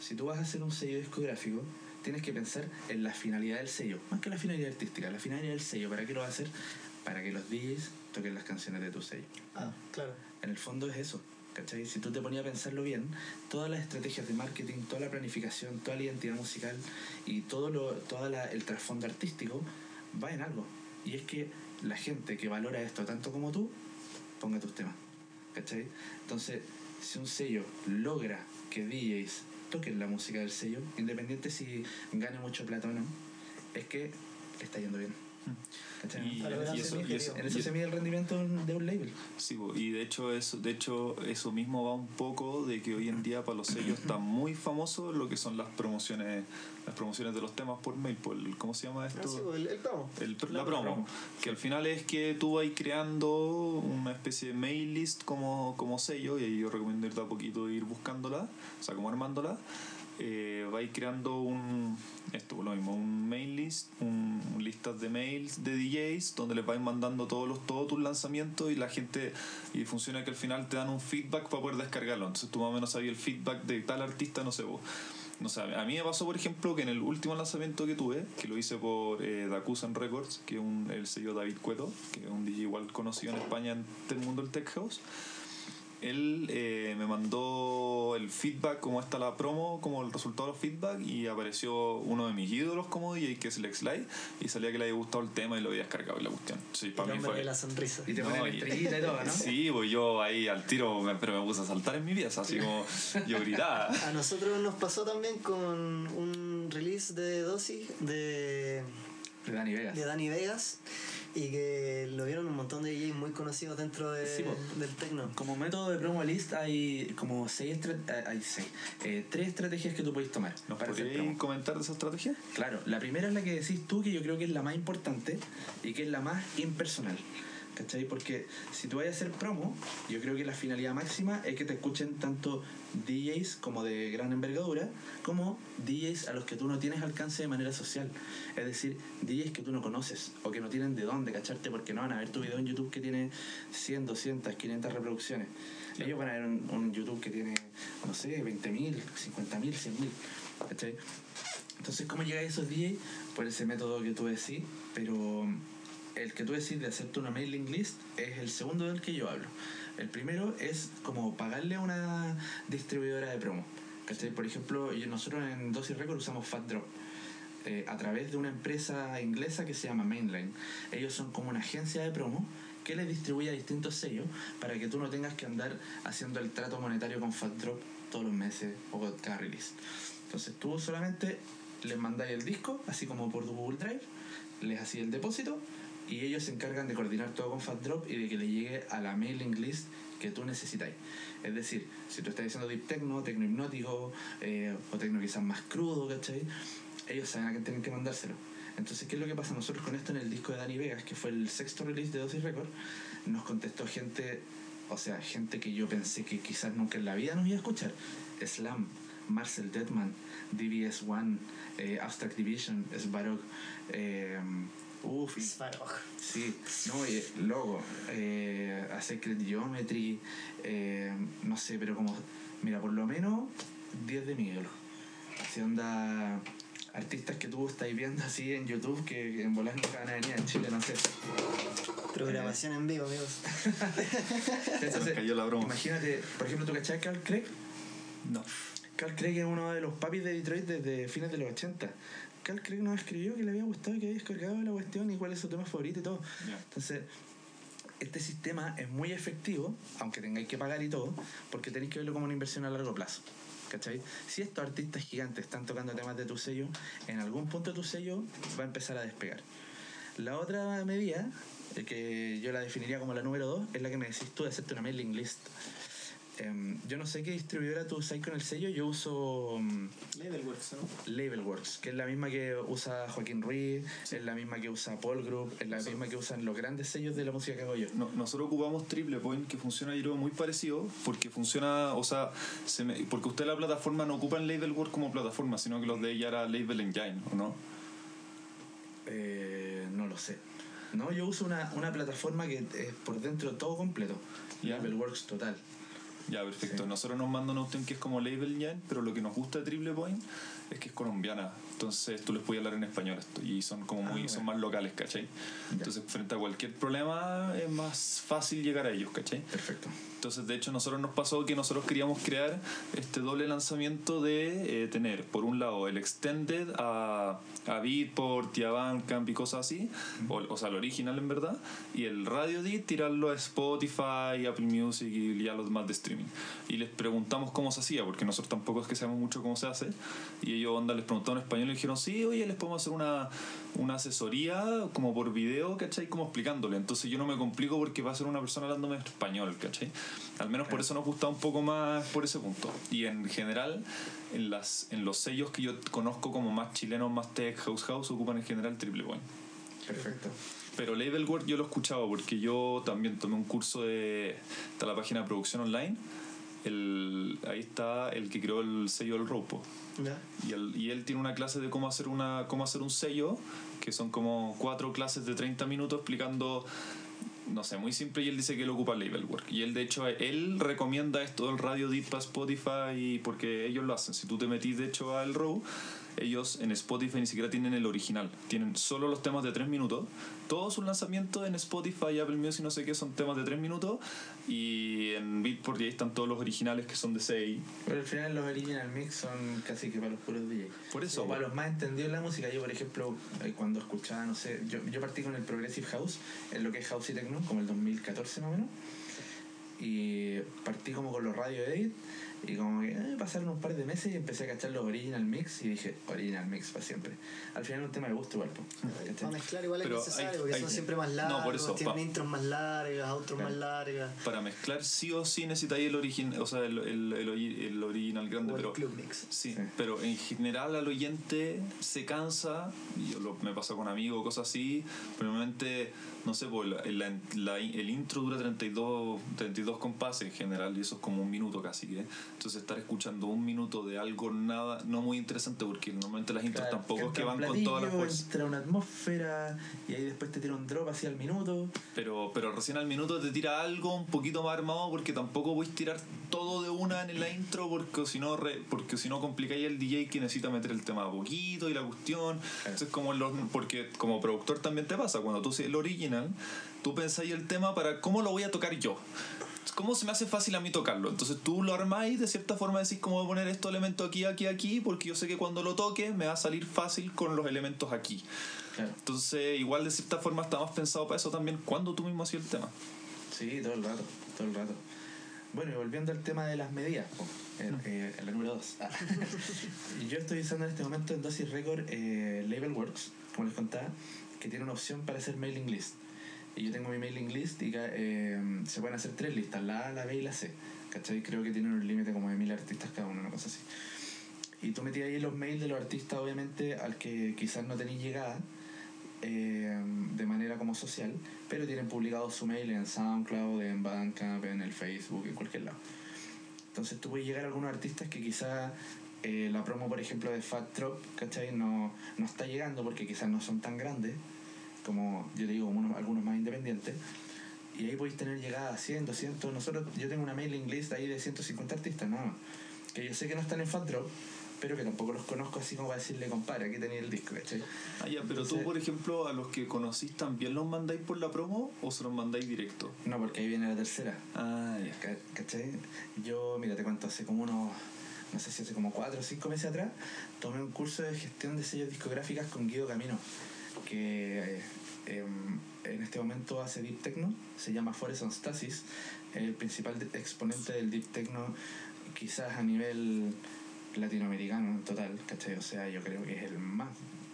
Speaker 4: Si tú vas a hacer un sello discográfico, tienes que pensar en la finalidad del sello, más que la finalidad artística, la finalidad del sello. ¿Para qué lo vas a hacer? Para que los DJs toquen las canciones de tu sello.
Speaker 2: Ah, claro.
Speaker 4: En el fondo es eso. ¿Cachai? Si tú te ponías a pensarlo bien, todas las estrategias de marketing, toda la planificación, toda la identidad musical y todo lo, toda la- el trasfondo artístico va en algo. Y es que la gente que valora esto tanto como tú, ponga tus temas. ¿Cachai? Entonces, si un sello logra que DJs toquen la música del sello, independiente si gane mucho plata o no, es que le está yendo bien.
Speaker 3: Y, y
Speaker 2: ese
Speaker 3: eso, y eso-
Speaker 4: en eso
Speaker 3: y-
Speaker 4: se mide el rendimiento de un label.
Speaker 3: Sí, y de hecho, eso, de hecho eso mismo va un poco de que hoy en día para los sellos está muy famoso lo que son las promociones las promociones de los temas por mail, por el- ¿cómo se llama esto?
Speaker 2: Ah, sí, el, el promo.
Speaker 3: El-
Speaker 2: La
Speaker 3: la promo,
Speaker 2: promo.
Speaker 3: que al final es que tú vas creando una especie de mail list como, como sello, y ahí yo recomiendo ir de a poquito ir buscándola, o sea, como armándola. Eh, vais creando un, esto lo mismo, un mail list, un, un listas de mails de DJs donde les vais mandando todos los, todos tus lanzamientos y la gente, y funciona que al final te dan un feedback para poder descargarlo. Entonces tú más o menos sabías el feedback de tal artista, no sé vos. No sé, a mí me pasó, por ejemplo, que en el último lanzamiento que tuve, que lo hice por eh, Dakusan Records, que es un, el sello David Cueto, que es un DJ igual conocido en España en el mundo del tech house, él eh, me mandó el feedback, cómo está la promo, como el resultado de los feedback, y apareció uno de mis ídolos como DJ, que es Lex Light, y salía que le había gustado el tema y lo había descargado y la cuestión. Sí,
Speaker 2: El
Speaker 3: para mí
Speaker 2: hombre
Speaker 3: fue...
Speaker 2: de la sonrisa.
Speaker 4: Y te
Speaker 3: No,
Speaker 4: ponen
Speaker 3: y-
Speaker 4: estrellita y todo, ¿no?
Speaker 3: Sí, pues yo ahí al tiro, me- pero me puse a saltar en mi pieza, así como yo gritaba.
Speaker 2: A nosotros nos pasó también con un release de dosis de,
Speaker 4: De Dani Vegas.
Speaker 2: de Dani Vegas y que lo vieron un montón de DJs muy conocidos dentro de-
Speaker 4: Sí,
Speaker 2: del techno.
Speaker 4: Como método de promo list hay como seis, estra- eh, hay seis eh, tres estrategias que tú puedes tomar
Speaker 3: ¿Nos
Speaker 4: promo.
Speaker 3: comentar de esa estrategia?
Speaker 4: Claro, la primera es la que decís tú, que yo creo que es la más importante y que es la más impersonal. ¿Cachai? Porque si tú vas a hacer promo, yo creo que la finalidad máxima es que te escuchen tanto DJs como de gran envergadura, como DJs a los que tú no tienes alcance de manera social. Es decir, DJs que tú no conoces o que no tienen de dónde cacharte porque no van a ver tu video en YouTube que tiene 100, 200, 500 reproducciones. Ellos van a ver un, un YouTube que tiene, no sé, 20.000, 50.000, 100.000. ¿Cachai? Entonces, ¿cómo llega a esos DJs? Por ese método que tú decís, pero el que tú decís de hacerte una mailing list es el segundo del que yo hablo. El primero es como pagarle a una distribuidora de promo. ¿Cachai? Por ejemplo, nosotros en Dosis Record usamos Fat Drop. eh, a través de una empresa inglesa que se llama Mainline. Ellos son como una agencia de promo que les distribuye a distintos sellos para que tú no tengas que andar haciendo el trato monetario con Fat Drop todos los meses o cada release. Entonces tú solamente les mandáis el disco, así como por tu Google Drive, les hacéis el depósito y ellos se encargan de coordinar todo con Fat Drop y de que le llegue a la mailing list que tú necesitáis. Es decir, si tú estás diciendo deep techno, tecno hipnótico eh, o tecno quizás más crudo, ¿cachai? Ellos saben a quién tienen que mandárselo. Entonces, ¿qué es lo que pasa nosotros con esto en el disco de Dani Vegas, que fue el sexto release de Dosis Record? Nos contestó gente, o sea, gente que yo pensé que quizás nunca en la vida nos iba a escuchar. Slam, Marcel Deadman, DBS One, eh, Abstract Division, Svarog, eh, Uf. Sí, no, y, loco, eh, a Sacred Geometry, eh, no sé, pero como, mira, por lo menos 10 de Miguel. Así onda, artistas que tú estáis viendo así en YouTube que en volar nunca van a venir en Chile, no sé.
Speaker 2: Programación en vivo, amigos.
Speaker 4: Entonces,
Speaker 3: nos cayó la broma.
Speaker 4: Imagínate, por ejemplo, ¿tú cachai a Carl Craig?
Speaker 3: No.
Speaker 4: Carl Craig es uno de los papis de Detroit desde fines de los 80. Carl Craig nos escribió que le había gustado y que había descargado la cuestión y cuál es su tema favorito y todo.
Speaker 3: Ya.
Speaker 4: Entonces, este sistema es muy efectivo, aunque tengáis que pagar y todo, porque tenéis que verlo como una inversión a largo plazo. ¿Cachai? Si estos artistas gigantes están tocando temas de tu sello, en algún punto tu sello va a empezar a despegar. La otra medida, eh, que yo la definiría como la número dos, es la que me decís tú de hacerte una mailing list. Em, yo no sé qué distribuidora tú usas con el sello, yo uso mm,
Speaker 2: Labelworks, ¿no?
Speaker 4: Labelworks, que es la misma que usa Joaquín Ruiz, es la misma que usa Paul Group, es la misma que usan los grandes sellos de la música que hago yo.
Speaker 3: No, nosotros ocupamos Triple Point, que funciona yo muy parecido, porque funciona, o sea, se me- porque usted la plataforma no ocupa en Labelworks como plataforma, sino que los de ella era Label Engine, ¿o no?
Speaker 4: Eh, no lo sé. No, yo uso una, una plataforma que es por dentro todo completo.
Speaker 3: Ya.
Speaker 4: Labelworks total.
Speaker 3: Ya, perfecto.
Speaker 4: Sí.
Speaker 3: Nosotros nos mandan una opción que es como Label Engine, pero lo que nos gusta de Triple Point es que es colombiana. Entonces tú les puedes hablar en español esto, y son como
Speaker 4: Ah,
Speaker 3: muy,
Speaker 4: bueno.
Speaker 3: son más locales, ¿cachai?
Speaker 4: Ya.
Speaker 3: Entonces frente a cualquier problema es más fácil llegar a ellos, ¿cachai?
Speaker 4: Perfecto.
Speaker 3: Entonces, de hecho, nosotros nos pasó que nosotros queríamos crear este doble lanzamiento de eh, tener, por un lado, el Extended a, a Beatport y a Bandcamp y cosas así, o, o sea, el original en verdad, y el Radio Edit tirarlo a Spotify, Apple Music y a los demás de streaming. Y les preguntamos cómo se hacía, porque nosotros tampoco es que sabemos mucho cómo se hace, y ellos, onda, les preguntaron en español y dijeron, sí, oye, les podemos hacer una, una asesoría como por video, ¿cachai? Como explicándole. Entonces yo no me complico porque va a ser una persona hablándome español, ¿cachai? Al menos por eso nos gusta un poco más por ese punto. Y en general, en, las, en los sellos que yo conozco como más chilenos, más tech, house house, ocupan en general triple point.
Speaker 4: Perfecto.
Speaker 3: Pero Labelwork yo lo he escuchado porque yo también tomé un curso de, de la página de producción online. El, ahí está el que creó el sello del Ropo. Y él, y él tiene una clase de cómo hacer, una, cómo hacer un sello, que son como cuatro clases de 30 minutos explicando, no sé, muy simple, y él dice que lo ocupa Labelwork. Y él, de hecho, él recomienda esto del Radio Deep para Spotify, porque ellos lo hacen. Si tú te metís, de hecho, al Row, ellos en Spotify ni siquiera tienen el original, tienen solo los temas de 3 minutos. Todos sus lanzamientos en Spotify, Apple Music, no sé qué, son temas de 3 minutos. Y en Beatport y ahí están todos los originales que son de 6.
Speaker 4: Pero al final los original mix son casi que para los puros DJ.
Speaker 3: Por eso,
Speaker 4: O para los más entendidos en la música. Yo, por ejemplo, eh, cuando escuchaba, no sé, yo, yo partí con el Progressive House, en lo que es House y Techno, como el 2014 más o menos. Y partí como con los Radio Edit. Y como que eh, pasaron un par de meses y empecé a cachar los Original Mix y dije, Original Mix para siempre. Al final es un tema de gusto igual.
Speaker 2: Para mezclar igual es
Speaker 3: Pero
Speaker 2: necesario
Speaker 3: hay-
Speaker 2: porque
Speaker 3: hay-
Speaker 2: son siempre más
Speaker 3: no,
Speaker 2: largos,
Speaker 3: por eso,
Speaker 2: tienen
Speaker 3: pa-
Speaker 2: intros más largas, outros
Speaker 4: Claro.
Speaker 2: más largas.
Speaker 3: para mezclar sí o sí necesitáis el original, o sea, el, el, el, ori- el original grande,
Speaker 2: O el
Speaker 3: pero
Speaker 2: club mix.
Speaker 3: sí,
Speaker 4: Sí.
Speaker 3: pero en general al oyente se cansa, y yo lo, me pasa con amigos, cosas así, pero normalmente, no sé, pues la, la- la- el intro dura 32, 32 compases en general y eso es como un minuto casi que, entonces estar escuchando un minuto de algo nada, no muy interesante porque normalmente las intros
Speaker 4: Claro,
Speaker 3: tampoco es que van
Speaker 4: un
Speaker 3: con toda la
Speaker 4: platillo,
Speaker 3: fuerza.
Speaker 4: Entra una atmósfera y ahí después te tira un drop hacia el minuto.
Speaker 3: Pero, pero recién al minuto te tira algo un poquito más armado porque tampoco puedes tirar todo de una en la intro porque si no porque si no complicáis el DJ que necesita meter el tema a poquito y la cuestión. Entonces como los, porque como productor también te pasa, cuando tú haces el original, tú pensáis el tema para cómo lo voy a tocar yo. ¿Cómo se me hace fácil a mí tocarlo? Entonces tú lo armáis de cierta forma, decís cómo voy a poner estos elementos aquí, aquí, aquí, porque yo sé que cuando lo toque me va a salir fácil con los elementos aquí.
Speaker 4: Claro.
Speaker 3: Entonces, igual de cierta forma está más pensado para eso también cuando tú mismo hacías el tema.
Speaker 4: Sí, todo el rato, todo el rato. Bueno, y volviendo al tema de las medidas, po, eh, eh, la número 2. yo estoy usando en este momento en Dosis Record eh, Labelworks, como les contaba, que tiene una opción para hacer mailing list. Y yo tengo mi mailing list y eh, se pueden hacer tres listas, la A, la B y la C. ¿Cachai? Creo que tienen un límite como de mil artistas cada uno, una cosa así. Y tú metías ahí los mails de los artistas, obviamente, al que quizás no tenéis llegada, eh, de manera como social, pero tienen publicado su mail en SoundCloud, en Bandcamp, en el Facebook, en cualquier lado. Entonces tú puedes llegar a algunos artistas que quizás eh, la promo, por ejemplo, de Fat Drop, ¿cachai? No, no está llegando porque quizás no son tan grandes como, yo te digo, unos- algunos más independientes. Y ahí podéis tener llegada a 100, 200. Nosotros, yo tengo una mailing list ahí de 150 artistas, nada más. Que yo sé que no están en Fat Drop, pero que tampoco los conozco así como para decirle, compadre, aquí tenéis el disco, ¿cachai?
Speaker 3: Ah, ya, pero tú,
Speaker 4: Entonces-
Speaker 3: por ejemplo, a los que conocís también los mandáis por la promo o se los mandáis directo.
Speaker 4: No, porque ahí viene la tercera.
Speaker 3: Ah, ya.
Speaker 4: Ca- ¿Cachai? Yo, mira, te cuento, hace como unos, no sé si hace como cuatro o cinco meses atrás, tomé un curso de gestión de sellos discográficas con Guido Camino, que eh, em, en este momento hace Deep Techno, se llama Forest on Stasis, el principal exponente del Deep Techno, quizás a nivel latinoamericano en total, ¿cachai? O sea, yo creo que es el más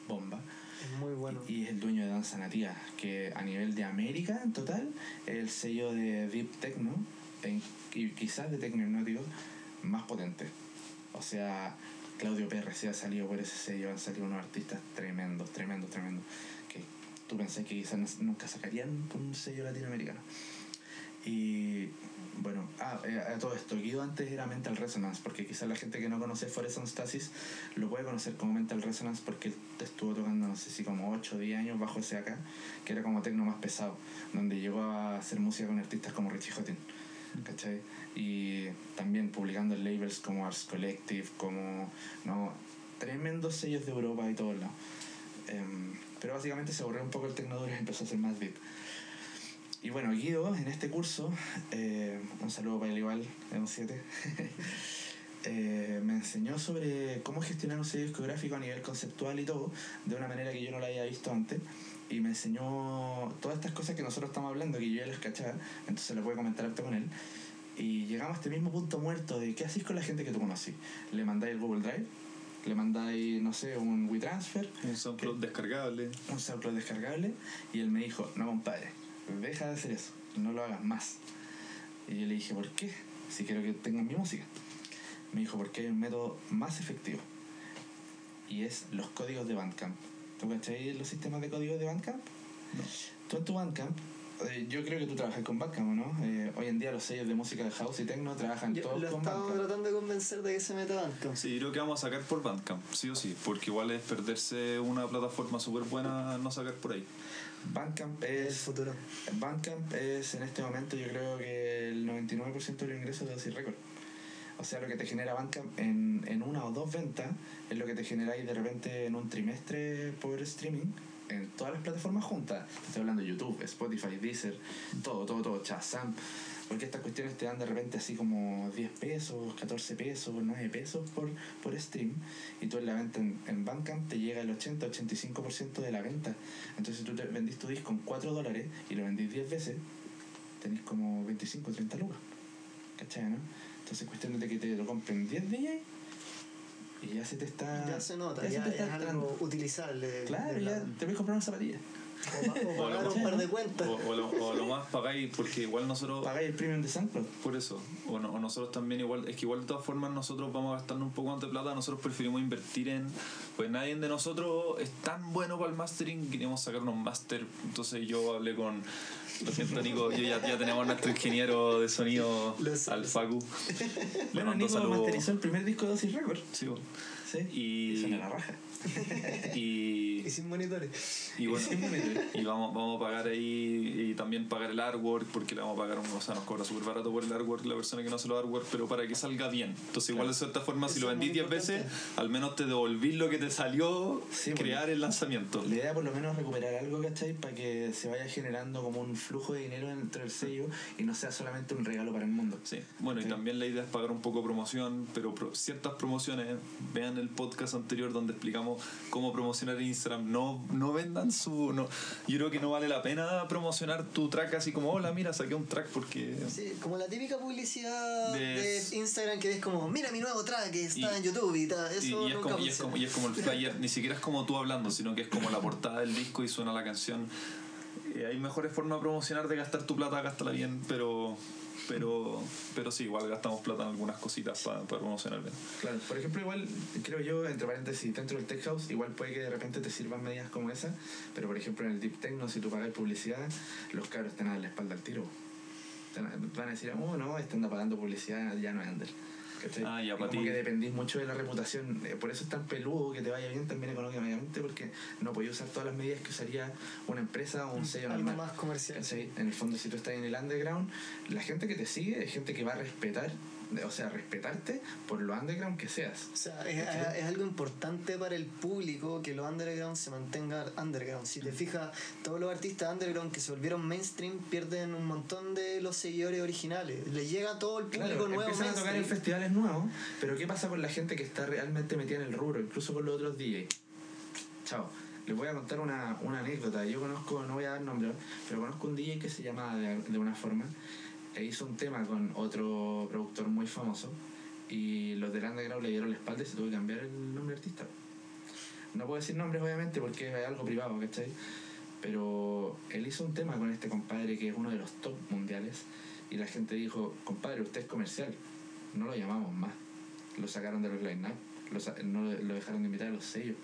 Speaker 4: bomba.
Speaker 2: Es muy bueno.
Speaker 4: Y, y es el dueño de Danza Nativa, que a nivel de América en total el sello de Deep Techno en- y quizás de Techno hipnótico más potente. O sea, Claudio PRC ha salido por ese sello, han salido unos artistas tremendos, tremendos, tremendos, que tú pensás que quizás nunca sacarían un sello latinoamericano. Y bueno, ah, eh, a todo esto, Guido antes era Mental Resonance, porque quizás la gente que no conoce Forest Stasis lo puede conocer como Mental Resonance porque estuvo tocando, no sé si como 8 o 10 años bajo ese acá, que era como tecno más pesado, donde llegó a hacer música con artistas como Richie Houghton, ¿cachai? Y también publicando en labels como Ars Collective, como, no, tremendos sellos de Europa y todos lados. Em, pero básicamente se aburrió un poco el tecno y empezó a ser más deep. Y bueno, Guido, en este curso, eh, un saludo para él igual, un 7, eh, me enseñó sobre cómo gestionar un sello discográfico a nivel conceptual y todo, de una manera que yo no la había visto antes. Y me enseñó todas estas cosas que nosotros estamos hablando, que yo ya las cachaba, entonces lo voy a comentar harto con él. Y llegamos a este mismo punto muerto de qué hacéis con la gente que tú conocí. Le mandáis el Google Drive, le mandáis, no sé, un WeTransfer,
Speaker 3: Un SoundCloud descargable.
Speaker 4: un SoundCloud descargable y él me dijo, no compadre, deja de hacer eso, no lo hagas más. Y yo le dije, ¿por qué? Si quiero que tengan mi música. Me dijo, porque hay un método más efectivo y es los códigos de Bandcamp. ¿Tú cachai los sistemas de códigos de Bandcamp?
Speaker 3: No.
Speaker 4: Tú en tu Bandcamp, eh, yo creo que tú trabajas con Bandcamp, ¿o ¿no? Eh, hoy en día los sellos de música de house y techno trabajan
Speaker 2: Yo
Speaker 4: todos
Speaker 2: lo
Speaker 4: con
Speaker 2: estaba
Speaker 4: Bandcamp.
Speaker 2: tratando de convencer de que se meta Bandcamp.
Speaker 3: Sí, creo que vamos a sacar por Bandcamp, sí o sí, porque igual es perderse una plataforma súper buena no sacar por ahí.
Speaker 4: Bandcamp
Speaker 2: El
Speaker 4: es
Speaker 2: futuro.
Speaker 4: Bandcamp es en este momento yo creo que el 99% de los ingresos de Record. O sea, lo que te genera Bandcamp en, en una o dos ventas es lo que te generáis de repente en un trimestre por streaming en todas las plataformas juntas. Te Estoy hablando de YouTube, Spotify, Deezer, todo, todo, todo, Shazam. Porque estas cuestiones te dan de repente así como 10 pesos, 14 pesos, 9 pesos por, por stream. Y tú en la venta en, en Bandcamp te llega el 80-85% de la venta. Entonces si tú te vendís tu disco en 4 dólares y lo vendís 10 veces, tenés como 25 30 lucas. ¿Cachai, no? Entonces cuestión de que te lo compren 10 días y ya se te está...
Speaker 2: Ya se nota,
Speaker 4: ya te
Speaker 2: ya
Speaker 4: está
Speaker 2: es algo utilizable.
Speaker 4: Claro, ya te puedes comprar una zapatilla.
Speaker 2: O, pa- o
Speaker 3: O
Speaker 2: pagar
Speaker 3: lo-
Speaker 2: un par de cuentas.
Speaker 3: O, o lo, o lo más pagáis, porque igual nosotros,
Speaker 4: Pagáis el premium de SoundCloud.
Speaker 3: por eso, o, no- o nosotros también igual, es que igual de todas formas nosotros vamos a gastarnos un poco más de plata, nosotros preferimos invertir en, pues nadie de nosotros es tan bueno para el mastering, queremos sacar unos master, entonces yo hablé con, lo siento Nico, yo ya, ya tenemos nuestro ingeniero de sonido,
Speaker 2: Lo sé,
Speaker 3: al. Facu, le
Speaker 4: Bueno,
Speaker 3: mando
Speaker 4: Nico
Speaker 3: saludos.
Speaker 4: masterizó el primer disco de Dosis Record.
Speaker 3: Sí, bueno.
Speaker 4: Sí.
Speaker 3: Y-
Speaker 4: suena la raja.
Speaker 3: y,
Speaker 2: Y sin monitores.
Speaker 3: y bueno, y vamos, vamos a pagar ahí y también pagar el artwork, porque le vamos a pagar, un, o sea, nos cobra súper barato por el artwork la persona que no hace los artwork, pero para que salga bien. Entonces, igual de cierta forma, si lo vendí 10 veces, al menos te devolví lo que te salió
Speaker 4: Sí,
Speaker 3: crear el lanzamiento.
Speaker 4: La idea por lo menos es recuperar algo, ¿cachai? Para que se vaya generando como un flujo de dinero entre el sello y no sea solamente un regalo para el mundo.
Speaker 3: Sí, bueno, y también la idea es pagar un poco de promoción, pero pro- ciertas promociones, vean el podcast anterior donde explicamos cómo promocionar en Instagram, no, no vendan su... No, yo creo que no vale la pena promocionar tu track así como, hola, mira, saqué un track porque...
Speaker 2: Sí, como la típica publicidad
Speaker 3: De-
Speaker 2: de, Instagram que es como, mira mi nuevo track que está
Speaker 3: Y-
Speaker 2: en YouTube y tal. Eso
Speaker 3: Y, y es
Speaker 2: nunca
Speaker 3: como, y, es como, y es como el flyer, ni siquiera es como tú hablando, sino que es como la portada del disco y suena la canción. Eh, hay mejores formas de promocionar, de gastar tu plata, gástala bien, pero, pero, pero sí, igual gastamos plata en algunas cositas para promocionar bien.
Speaker 4: Claro, por ejemplo, igual, creo yo, entre paréntesis, dentro del tech house, igual puede que de repente te sirvan medidas como esa, pero por ejemplo en el deep techno, si tú pagas publicidad, los cabros te dan la espalda al tiro. Van a decir, oh no, anda pagando publicidad, ya no es under. ¿Cachai?
Speaker 3: Ah, ya,
Speaker 4: Y como
Speaker 3: ti.
Speaker 4: que dependís mucho de la reputación, eh, por eso es tan peludo que te vaya bien también económicamente, porque no podías usar todas las medidas que usaría una empresa o un sello
Speaker 2: Algo
Speaker 4: normal.
Speaker 2: más comercial.
Speaker 4: ¿Cachai? En el fondo, si tú estás en el underground, la gente que te sigue es gente que va a respetar, o sea, respetarte por lo underground que seas.
Speaker 2: O sea, es, es algo importante para el público que los underground se mantengan underground. Si te fijas, todos los artistas underground que se volvieron mainstream pierden un montón de los seguidores originales. Le llega todo el público
Speaker 4: Claro,
Speaker 2: nuevo
Speaker 4: empiezan a tocar en
Speaker 2: mainstream.
Speaker 4: festivales nuevos, pero ¿qué pasa con la gente que está realmente metida en el rubro, incluso con los otros DJs? Chao. Les voy a contar una, una anécdota. Yo conozco, no voy a dar nombre, pero conozco un DJ que se llama de, de una forma e hizo un tema con otro productor muy famoso y los del underground le dieron la espalda y se tuvo que cambiar el nombre de artista. No puedo decir nombres obviamente porque es algo privado, ¿cachai? Pero él hizo un tema con este compadre que es uno de los top mundiales y la gente dijo, compadre, usted es comercial, no lo llamamos más. Lo sacaron de los line-up, lo, no dejaron de invitar a los sellos.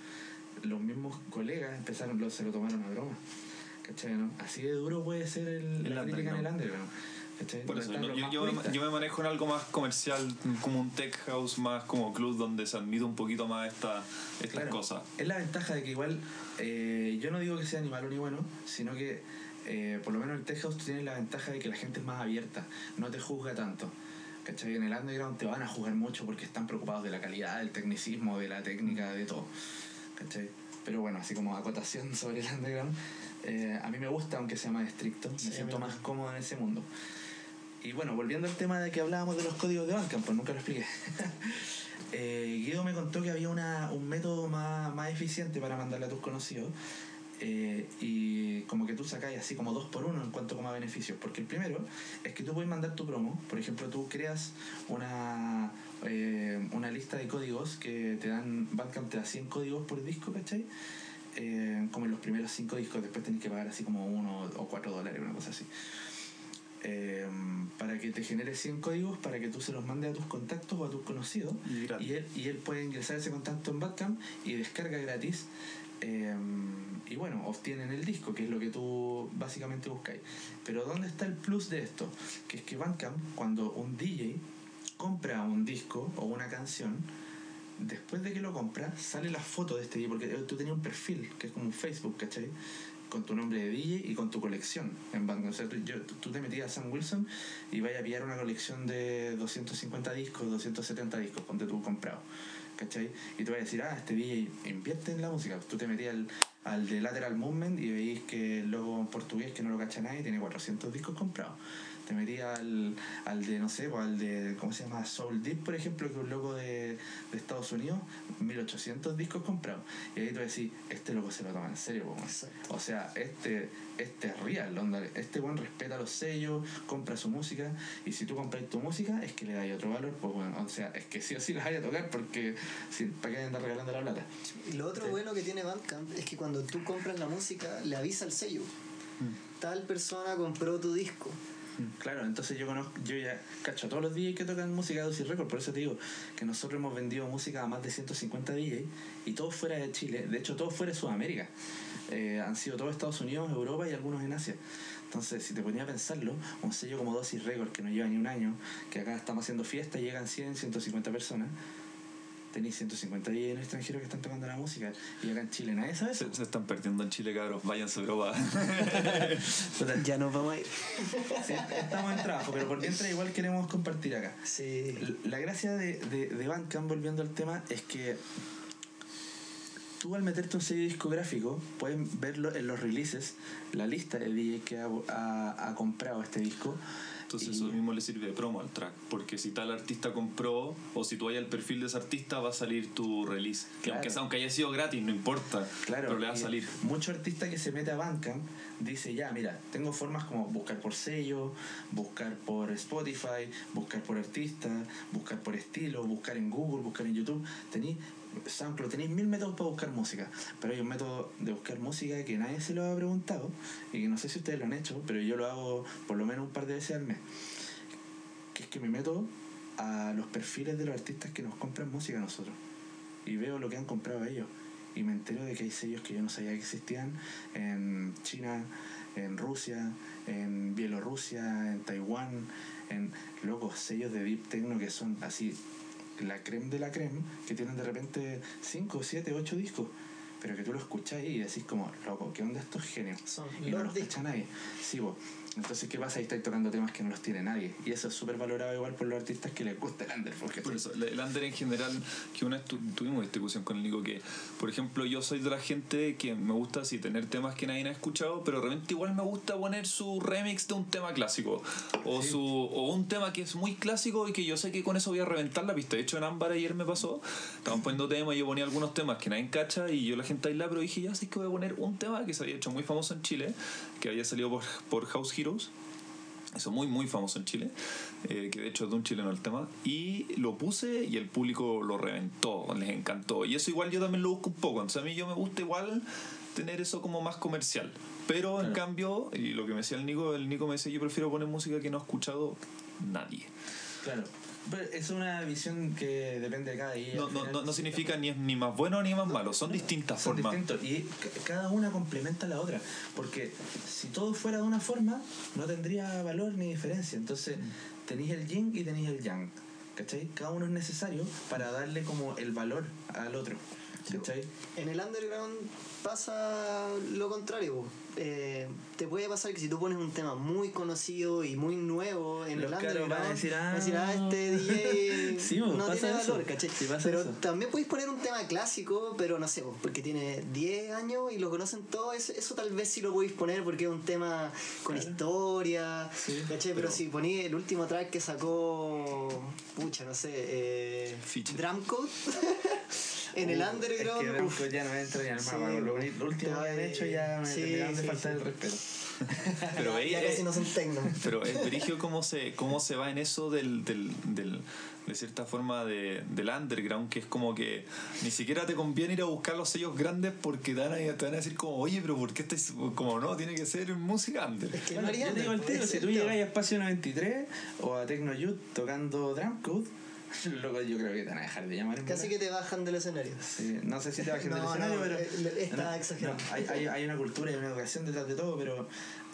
Speaker 4: Los mismos colegas empezaron, lo, se lo tomaron a broma. ¿Cachai? no? Así de duro puede ser el,
Speaker 3: El
Speaker 4: la crítica en el
Speaker 3: underground. Por eso, no, yo, yo me, yo me manejo en algo más comercial, como un tech house, más como club donde se admite un poquito más esta, estas
Speaker 4: Claro,
Speaker 3: cosas.
Speaker 4: Es la ventaja de que igual, eh, yo no digo que sea ni malo ni bueno, sino que eh, por lo menos el tech house tiene la ventaja de que la gente es más abierta, no te juzga tanto. ¿Cachai? En el underground te van a juzgar mucho porque están preocupados de la calidad, del tecnicismo, de la técnica, de todo. ¿Cachai? Pero bueno, así como acotación sobre el underground, eh, a mí me gusta aunque sea más estricto, me
Speaker 2: Sí, a
Speaker 4: siento más cómodo en ese mundo. Y bueno, volviendo al tema de que hablábamos de los códigos de Bandcamp, pues nunca lo expliqué. eh, Guido me contó que había una, un método más, más eficiente para mandarle a tus conocidos. eh, y como que tú sacáis así como dos por uno en cuanto como a beneficios. Porque el primero es que tú puedes mandar tu promo. Por ejemplo, tú creas una, eh, una lista de códigos que te dan, Bandcamp te da 100 códigos por disco, ¿cachai? Eh, como en los primeros 5 discos, después tenés que pagar así como uno o 4 dólares, una cosa así eh, para que te genere 100 códigos para que tú se los mandes a tus contactos o a tus conocidos
Speaker 3: Y
Speaker 4: él, y él puede ingresar ese contacto en Bandcamp y descarga gratis eh, y bueno, obtienen el disco que es lo que tú básicamente buscáis pero ¿dónde está el plus de esto? que es que Bandcamp cuando un DJ compra un disco o una canción después de que lo compra sale la foto de este DJ porque tú tenías un perfil que es como un Facebook, ¿cachai? Con tu nombre de DJ y con tu colección en Bandcamp. O sea, tú, yo- tú te metías a Sam Wilson y vayas a pillar una colección de 250 discos, 270 discos, ponte tú comprado. ¿Cachai? Y tú vas a decir, ah, este DJ invierte en la música. Tú te metías al, al de Lateral Movement y veis que el logo en portugués que no lo cacha nadie tiene 400 discos comprados. Te metías al, al de, no sé, pues, al de, ¿cómo se llama? Soul Deep, por ejemplo, que es un logo de, de Estados Unidos, 1800 discos comprados. Y ahí tú decís, este loco se lo toma en serio. O sea, este, este es real, onda. Este buen respeta los sellos, compra su música, y si tú compras tu música, es que le das otro valor, pues bueno, o sea, es que sí o sí las hay a tocar porque si, ¿para qué andar regalando la plata?
Speaker 2: Y lo otro
Speaker 4: Sí.
Speaker 2: bueno que tiene Bandcamp es que cuando tú compras la música, le avisa al sello. Tal persona compró tu disco.
Speaker 4: Claro, entonces yo conozco, yo ya cacho todos los DJs que tocan música de Dulce Record, por eso te digo que nosotros hemos vendido música a más de 150 DJs y todos fuera de Chile, de hecho todos fuera de Sudamérica. Eh, han sido todos Estados Unidos, Europa y algunos en Asia. Entonces, si te ponía a pensarlo, un sello como Dosis Record, que no lleva ni un año, que acá estamos haciendo fiesta, llegan 100, 150 personas, tenéis 150 días en el extranjero que están tocando la música y acá en Chile nadie sabe eso.
Speaker 3: Se, se están perdiendo en Chile, cabros. Váyanse, broba.
Speaker 4: Puta,
Speaker 2: Ya nos vamos a ir.
Speaker 4: sí, estamos en trabajo, pero por dentro igual queremos compartir acá.
Speaker 2: Sí.
Speaker 4: La gracia de, de, de Bandcamp, volviendo al tema, es que tú al meterte un sello discográfico puedes verlo en los releases, la lista de DJ que ha, ha- ha comprado este disco.
Speaker 3: Entonces
Speaker 4: Y-
Speaker 3: eso mismo le sirve de promo al track, porque si tal artista compró o si tú vayas al perfil de ese artista va a salir tu release. Que aunque, aunque haya sido gratis, no importa,
Speaker 4: Claro,
Speaker 3: pero le va a salir.
Speaker 4: Mucho artista que se mete a Bandcamp dice, ya, mira, tengo formas como buscar por sello, buscar por Spotify, buscar por artista, buscar por estilo, buscar en Google, buscar en YouTube. Tenéis SoundCloud, tenéis mil métodos para buscar música, pero hay un método de buscar música que nadie se lo ha preguntado y que no sé si ustedes lo han hecho, pero yo lo hago por lo menos un par de veces al mes. Que es que me meto a los perfiles de los artistas que nos compran música a nosotros y veo lo que han comprado ellos y me entero de que hay sellos que yo no sabía que existían en China, en Rusia, en Bielorrusia, en Taiwán, en locos sellos de deep techno que son así la creme de la creme, que tienen de repente 5, 7, 8 discos, pero que tú lo escuchás y decís como, loco, ¿qué onda estos genios?
Speaker 2: Son
Speaker 4: y no
Speaker 2: los
Speaker 4: cacha nadie. Sí, vos. Entonces, ¿qué pasa? Ahí estáis tocando temas que no los tiene nadie. Y eso es súper valorado igual por los artistas que les gusta el under. Porque
Speaker 3: Por eso, el under en general, que una vez tu- tuvimos discusión con el Nico, que por ejemplo yo soy de la gente que me gusta así tener temas que nadie ha escuchado, pero de repente igual me gusta poner su remix de un tema clásico, o, su, o un tema que es muy clásico y que yo sé que con eso voy a reventar la pista. De hecho en Ámbar ayer me pasó, estaban poniendo temas y yo ponía algunos temas que nadie cacha y yo la gente bailaba, pero dije ya sé que voy a poner un tema que se había hecho muy famoso en Chile, que había salido por, por House Heroes eso muy muy famoso en Chile eh, que de hecho es de un chileno el tema y lo puse y el público lo reventó les encantó. Y eso igual yo también lo busco un poco entonces a mí yo me gusta igual tener eso como más comercial. Pero en cambio y lo que me decía el Nico el Nico me decía yo prefiero poner música que no ha escuchado nadie
Speaker 4: Claro. Pero es una visión que depende de cada día.
Speaker 3: no, no, no, no significa ni, es ni más bueno ni más malo son distintas
Speaker 4: son
Speaker 3: formas
Speaker 4: distintos y ca- cada una complementa a la otra. Porque si todo fuera de una forma, no tendría valor ni diferencia. Entonces, tenéis el yin y tenéis el yang. ¿Cachai? Cada uno es necesario para darle como el valor al otro. ¿Cachai?
Speaker 2: En el underground pasa lo contrario. Eh, te puede pasar que si tú pones un tema muy conocido y muy nuevo en
Speaker 4: Los
Speaker 2: el underground,
Speaker 4: van a decir,
Speaker 2: van
Speaker 4: "Ah".
Speaker 2: este DJ
Speaker 4: Sí,
Speaker 2: no
Speaker 4: pasa
Speaker 2: tiene valor, ¿cachai?
Speaker 4: Sí,
Speaker 2: pero
Speaker 4: eso.
Speaker 2: también podéis poner un tema clásico, pero no sé, po, porque tiene 10 años y lo conocen todos, eso, eso tal vez sí lo podéis poner porque es un tema con
Speaker 4: Claro.
Speaker 2: historia,
Speaker 4: Sí,
Speaker 2: ¿cachai? Pero,
Speaker 3: pero-
Speaker 2: si poní el último track que sacó, pucha, no sé, eh,
Speaker 3: Feature.
Speaker 2: Drum Code en el
Speaker 4: Uh,
Speaker 2: underground,
Speaker 4: Es que ya no entra ni al mapa. Lo, lo último que han hecho ya me
Speaker 2: sí,
Speaker 4: terminaron de
Speaker 2: sí,
Speaker 4: faltar
Speaker 2: sí.
Speaker 4: el respeto.
Speaker 3: pero ahí,
Speaker 2: ya
Speaker 3: eh,
Speaker 2: casi no son tecno.
Speaker 3: Pero es verigio cómo se, cómo se va en eso del, del, del- de cierta forma de, del underground, que es como que ni siquiera te conviene ir a buscar los sellos grandes porque te van a, te van a decir como, oye, pero ¿por qué estáis como no? Tiene que ser música under.
Speaker 2: Es que
Speaker 4: Bueno,
Speaker 2: no haría
Speaker 4: yo te digo el
Speaker 2: es
Speaker 4: si tú llegas a Espacio 93 o a Tecno Youth tocando Drum Code, loco, yo creo que te van a dejar de llamar.
Speaker 2: Casi que te bajan del escenario.
Speaker 4: Sí, no sé si te bajen del
Speaker 2: No,
Speaker 4: escenario,
Speaker 2: no,
Speaker 4: pero.
Speaker 2: está exagerado.
Speaker 4: hay, hay, hay una cultura y una educación detrás de todo, pero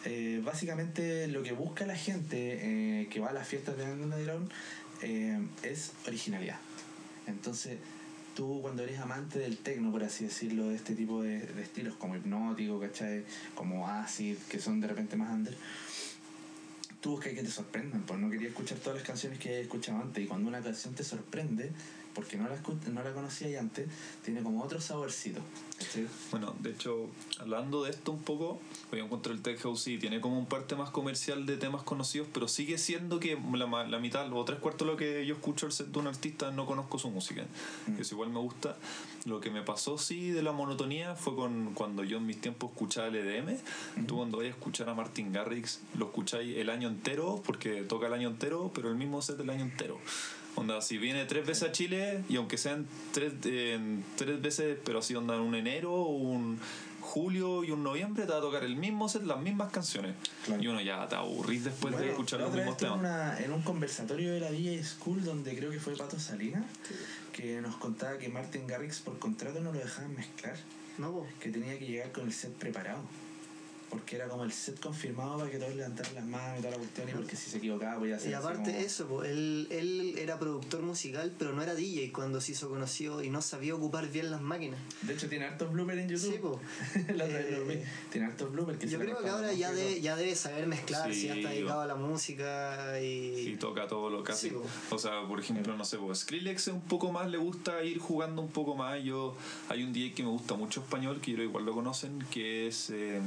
Speaker 4: eh, básicamente lo que busca la gente eh, que va a las fiestas de Underground eh, es originalidad. Entonces, tú cuando eres amante del techno, por así decirlo, de este tipo de, de estilos como hipnótico, ¿cachai? Como acid, que son de repente más under, tú buscas que te sorprendan, pues no quería escuchar todas las canciones que había escuchado antes y cuando una canción te sorprende, porque no la, no la conocía antes, tiene como otro saborcito. ¿cachai?
Speaker 3: Bueno, de hecho, hablando de esto un poco, hoy encuentro el Tech House y tiene como un parte más comercial de temas conocidos, pero sigue siendo que la, la mitad o tres cuartos de lo que yo escucho de un artista no conozco su música.
Speaker 4: Mm.
Speaker 3: Eso igual me gusta. Lo que me pasó sí de la monotonía fue con cuando yo en mis tiempos escuchaba el EDM. Tú cuando vayas a escuchar a Martin Garrix lo escucháis el año entero, porque toca el año entero, pero el mismo set el año entero. Onda, si viene tres veces a Chile, y aunque sean tres, eh, tres veces, pero así onda un enero, un julio y un noviembre, te va a tocar el mismo set, las mismas canciones.
Speaker 4: Claro.
Speaker 3: Y uno ya te aburrís después de
Speaker 4: Bueno,
Speaker 3: escuchar
Speaker 4: la
Speaker 3: los mismos temas.
Speaker 4: una- en un conversatorio de la DJ School donde creo que fue Pato Salinas que nos contaba que Martin Garrix por contrato no lo dejaban mezclar,
Speaker 2: No,
Speaker 4: que tenía que llegar con el set preparado. Porque era como el set confirmado para que todos levantaran las manos y toda la cuestión y porque si se equivocaba podía ser
Speaker 2: Y aparte
Speaker 4: como-
Speaker 2: eso, po, él, él era productor musical, pero no era DJ cuando se hizo conocido y no sabía ocupar bien las máquinas.
Speaker 4: De hecho tiene hartos bloopers en YouTube.
Speaker 2: Sí. Eh,
Speaker 4: Tiene hartos bloopers que
Speaker 2: Yo creo que ahora ya debe,
Speaker 4: todo.
Speaker 2: ya debe saber mezclar, si ya está dedicado a la música y...
Speaker 3: Y toca todo lo casi.
Speaker 2: Sí,
Speaker 3: o sea, por ejemplo, no sé, pues Skrillex es un poco más, le gusta ir jugando un poco más. Yo Hay un DJ que me gusta mucho español, que yo creo que igual lo conocen, que es. eh,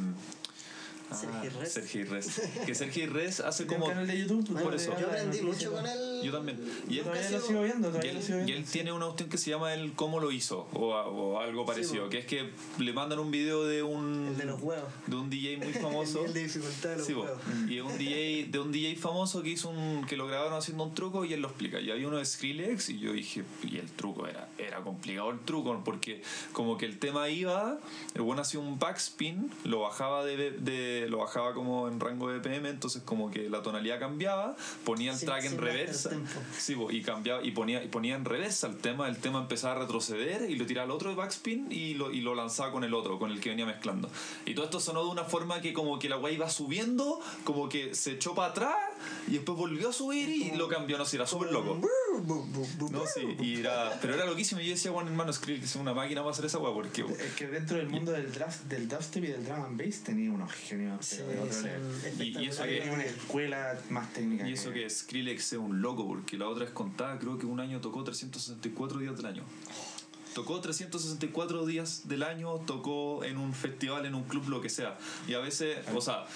Speaker 2: Sergi Res.
Speaker 3: Sergi Res. Que Sergi Res hace como.
Speaker 4: un canal de YouTube.
Speaker 3: Por eso.
Speaker 2: Yo aprendí mucho con él.
Speaker 3: Yo también. Y él,
Speaker 4: Todavía lo sigo viendo,
Speaker 3: y él,
Speaker 4: lo sigo
Speaker 3: y
Speaker 4: viendo.
Speaker 3: él tiene una cuestión que se llama el cómo lo hizo o, o algo parecido, que es que le mandan un video de un
Speaker 2: El de los huevos.
Speaker 3: de un DJ muy famoso.
Speaker 2: El de dificultad de los
Speaker 3: Sí,
Speaker 2: huevos.
Speaker 3: y un DJ de un DJ famoso que hizo un que lo grabaron haciendo un truco y él lo explica y había uno de Skrillex y yo dije y el truco era era complicado el truco porque como que el tema iba el bueno hacía un backspin lo bajaba de, de- lo bajaba como en rango de BPM entonces como que la tonalidad cambiaba ponía el track en
Speaker 2: bajar
Speaker 3: reversa sí, y cambiaba y ponía y ponía en reversa el tema el tema empezaba a retroceder y lo tiraba al otro de backspin y lo, y lo lanzaba con el otro con el que venía mezclando y todo esto sonó de una forma que como que la guay iba subiendo como que se echó para atrás y después volvió a subir y lo cambió no sé era súper loco no sí y era pero era loquísimo y yo decía bueno hermano Skrillex es una máquina para hacer esa guay porque
Speaker 4: Es que dentro del mundo del, draft, del dubstep y del drum and bass tenía unos genios
Speaker 2: Sí,
Speaker 4: pero de otro
Speaker 2: son
Speaker 4: level.
Speaker 3: Y- y eso.
Speaker 4: Tenía una escuela más técnica.
Speaker 3: y eso que Skrillex es un loco porque la otra es contada creo que un año tocó 364 días del año tocó 364 días del año, tocó en un festival, en un club, lo que sea. Y a veces, o sea,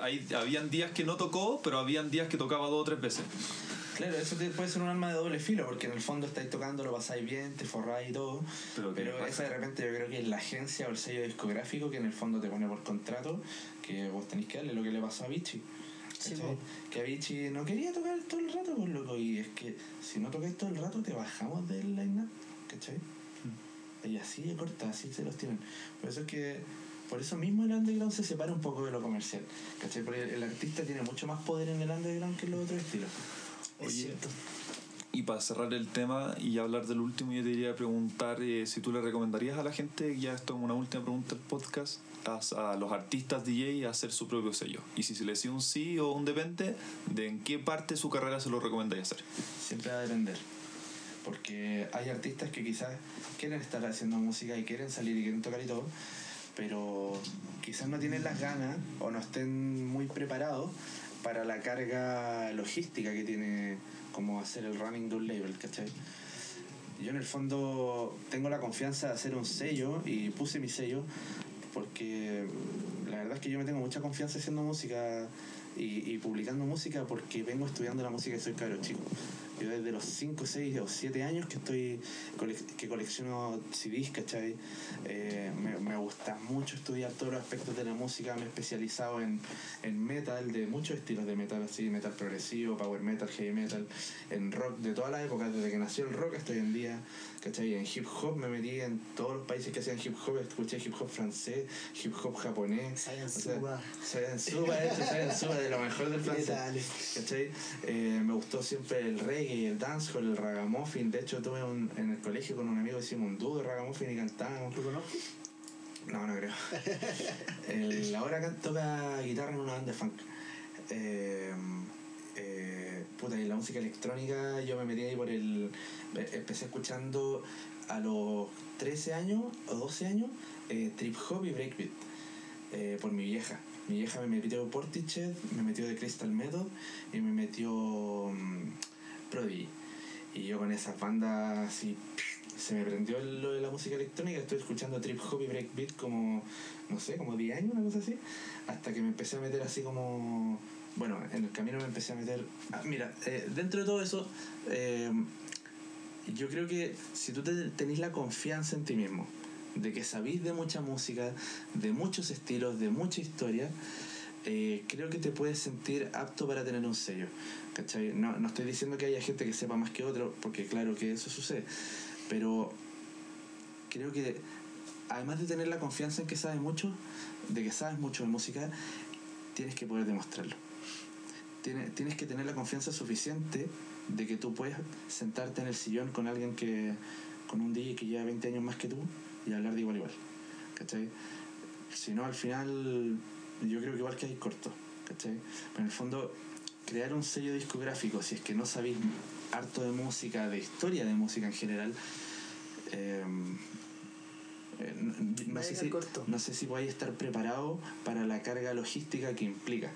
Speaker 3: hay, habían días que no tocó, pero habían días que tocaba dos o tres veces.
Speaker 4: Claro, eso te- puede ser un arma de doble filo, porque en el fondo estáis tocando, lo pasáis bien, te forráis y todo.
Speaker 3: Pero
Speaker 4: Pero, esa de repente yo creo que es la agencia o el sello discográfico que en el fondo te pone por contrato que vos tenéis que darle lo que le pasó a Vichy.
Speaker 2: Sí,
Speaker 4: que a Vichy no quería tocar todo el rato, pues loco. Y es que si no tocáis todo el rato, te bajamos del line-up, ¿cachai? Y así de corta, así se los tienen. Por eso es que, por eso mismo el underground se separa un poco de lo comercial, ¿cachai? Porque el, el artista tiene mucho más poder en el underground que en los otros estilos.
Speaker 2: Es
Speaker 3: Oye,
Speaker 2: cierto.
Speaker 3: Y para cerrar el tema y hablar del último, yo te quería preguntar eh, si tú le recomendarías a la gente, ya esto es una última pregunta del podcast, a, a los artistas DJ a hacer su propio sello. Y si se les decía un sí o un depende, ¿de en qué parte de su carrera se lo recomendaría hacer?
Speaker 4: Siempre va a depender. Porque hay artistas que quizás quieren estar haciendo música y quieren salir y quieren tocar y todo, pero quizás no tienen las ganas o no estén muy preparados para la carga logística que tiene como hacer el running de un label, ¿cachai? Yo en el fondo tengo la confianza de hacer un sello y puse mi sello porque la verdad es que yo me tengo mucha confianza haciendo música y, y publicando música porque vengo estudiando la música y soy cabro chico. Yo desde los 5, 6 o 7 años que estoy que colecciono CDs, ¿cachai? Eh, me, me gusta mucho estudiar todos los aspectos de la música, me he especializado en, en metal, de muchos estilos de metal, así, metal progresivo, power metal, heavy metal, en rock de todas las épocas, desde que nació el rock hasta hoy en día, ¿cachai? En hip hop me metí en todos los países que hacían hip hop, escuché hip hop francés, hip hop japonés.
Speaker 2: Saiyan
Speaker 4: o sea,
Speaker 2: Suba.
Speaker 4: Saiyan Suba, de lo mejor del francés. ¿Cachai? Eh, me gustó siempre el reggae, el dancehall, el ragamuffin. De hecho, tuve un, en el colegio con un amigo, hicimos un dúo de ragamuffin y cantábamos.
Speaker 2: ¿Lo conozco?
Speaker 4: No, no creo. El, ahora toca guitarra en una banda de funk. Eh, eh, puta, y la música electrónica yo me metí ahí por el... eh, Empecé escuchando a los 13 años o 12 años eh, trip hop y breakbeat por mi vieja. Mi vieja me metió Portichet, me metió de Crystal Method y me metió mm, Prodigy. Y yo con esas bandas así se me prendió lo de la música electrónica, estoy escuchando trip hop y breakbeat como, no sé, como 10 años, una cosa así, hasta que me empecé a meter así como, bueno, en el camino me empecé a meter, ah, mira, eh, dentro de todo eso, eh, yo creo que si tú te- tenés la confianza en ti mismo, de que sabís de mucha música, de muchos estilos, de mucha historia, eh, creo que te puedes sentir apto para tener un sello. No, no estoy diciendo que haya gente que sepa más que otro, porque claro que eso sucede, pero creo que además de tener la confianza en que sabes mucho, de que sabes mucho de música, tienes que poder demostrarlo. Tienes, tienes que tener la confianza suficiente de que tú puedes sentarte en el sillón con alguien que, con un DJ que lleva 20 años más que tú y hablar de igual a igual. Si no, al final yo creo que igual que hay corto, ¿cachai? Pero en el fondo, crear un sello discográfico, si es que no sabéis harto de música, de historia de música en general, eh, eh, no, sé si,
Speaker 2: corto.
Speaker 4: no sé si vais a estar preparado para la carga logística que implica.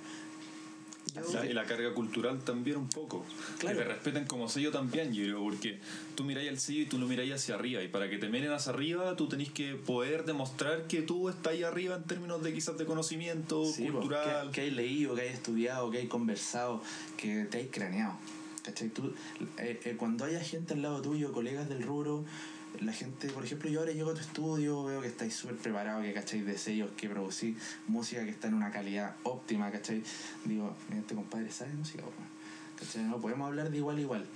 Speaker 3: La- y la carga cultural también un poco.
Speaker 4: Claro.
Speaker 3: Que te respeten como sello también, yo porque tú miráis el sello y tú lo miráis hacia arriba. Y para que te miren hacia arriba, tú tenés que poder demostrar que tú estás ahí arriba en términos de quizás de conocimiento
Speaker 4: Sí, pues,
Speaker 3: cultural.
Speaker 4: que, que hay leído, que hay estudiado, que hay conversado, que te hay craneado. Tú, eh, eh, cuando haya gente al lado tuyo, colegas del rubro, la gente, por ejemplo, yo ahora llego a tu estudio, veo que estáis súper preparados, que cacháis de sellos, que producís música que está en una calidad óptima, ¿cachai? Digo, este compadre sabe música. ¿cachai? No podemos hablar de igual a igual.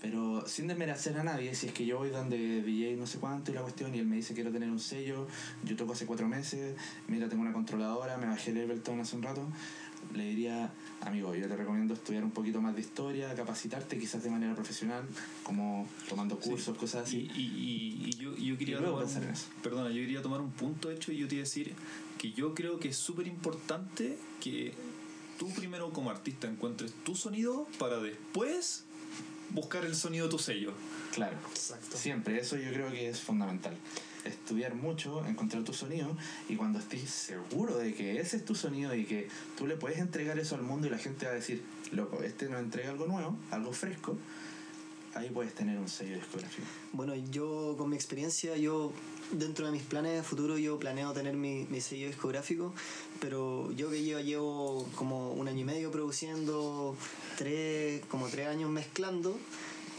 Speaker 4: Pero sin desmerecer a nadie, si es que yo voy donde DJ no sé cuánto y la cuestión y él me dice quiero tener un sello, yo toco hace cuatro meses, mira tengo una controladora, me bajé el Ableton hace un rato, le diría, amigo, yo te recomiendo estudiar un poquito más de historia, capacitarte quizás de manera profesional, como tomando cursos, cosas
Speaker 3: Y,
Speaker 4: así.
Speaker 3: y, y- y yo, yo quería
Speaker 4: Y luego
Speaker 3: tomar
Speaker 4: pensar en eso.
Speaker 3: perdona, yo quería tomar un punto hecho y yo te iba a decir que yo creo que es súper importante que tú primero como artista encuentres tu sonido para después buscar el sonido de tu sello.
Speaker 4: Claro,
Speaker 2: Exacto.
Speaker 4: siempre, eso yo creo que es fundamental. Estudiar mucho, encontrar tu sonido y cuando estés seguro de que ese es tu sonido y que tú le puedes entregar eso al mundo y la gente va a decir, loco, este nos entrega algo nuevo, algo fresco, ahí puedes tener un sello discográfico.
Speaker 2: Bueno, yo con mi experiencia, yo dentro de mis planes de futuro, yo planeo tener mi, mi sello discográfico, pero yo que llevo, llevo como un año y medio produciendo, tres, como tres años mezclando,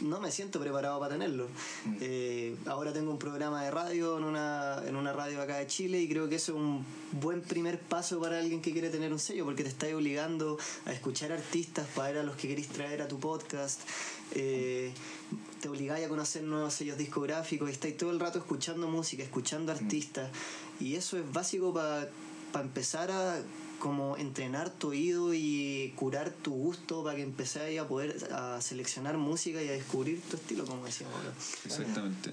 Speaker 2: no me siento preparado para tenerlo.
Speaker 4: Mm.
Speaker 2: Eh, ahora tengo un programa de radio en una, en una radio acá de Chile y creo que eso es un buen primer paso para alguien que quiere tener un sello porque te está obligando a escuchar artistas para ver a los que queréis traer a tu podcast. Eh, te obligáis a conocer nuevos sellos discográficos y estáis todo el rato escuchando música, escuchando artistas. Y eso es básico para empezar a como entrenar tu oído y curar tu gusto para que empezáis a poder a seleccionar música y a descubrir tu estilo, como decíamos ahora.
Speaker 3: Exactamente.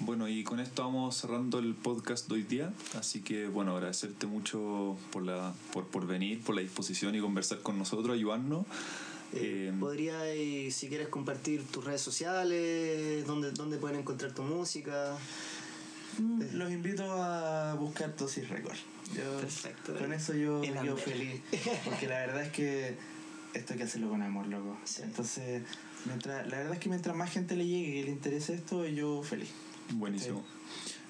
Speaker 3: Bueno, y con esto vamos cerrando el podcast de hoy día. Así que, bueno, agradecerte mucho por, la, por, por venir, por la disposición y conversar con nosotros, ayudarnos.
Speaker 2: Eh,
Speaker 3: Eh,
Speaker 2: podría, si quieres, compartir tus redes sociales, dónde, dónde pueden encontrar tu música.
Speaker 4: Los invito a buscar Tosis Record. Yo-
Speaker 2: Perfecto.
Speaker 4: Con eso yo quedo feliz. Porque la verdad es que esto hay que hacerlo con amor, loco.
Speaker 2: Sí.
Speaker 4: Entonces, mientras, la verdad es que mientras más gente le llegue y le interese esto, yo feliz.
Speaker 3: Buenísimo.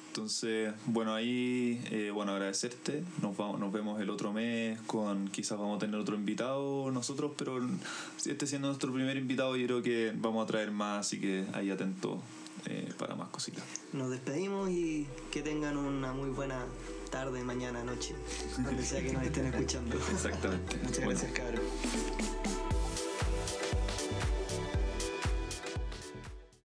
Speaker 3: Entonces, bueno, ahí, eh, bueno, agradecerte. Nos, vamos, nos vemos el otro mes con, quizás vamos a tener otro invitado nosotros, pero este siendo nuestro primer invitado, yo creo que vamos a traer más, así que ahí atento eh, para más cositas.
Speaker 2: Nos despedimos y que tengan una muy buena tarde, mañana, noche, donde sea que nos estén escuchando.
Speaker 3: Exactamente.
Speaker 4: Muchas
Speaker 3: Bueno,
Speaker 4: gracias, cabrón.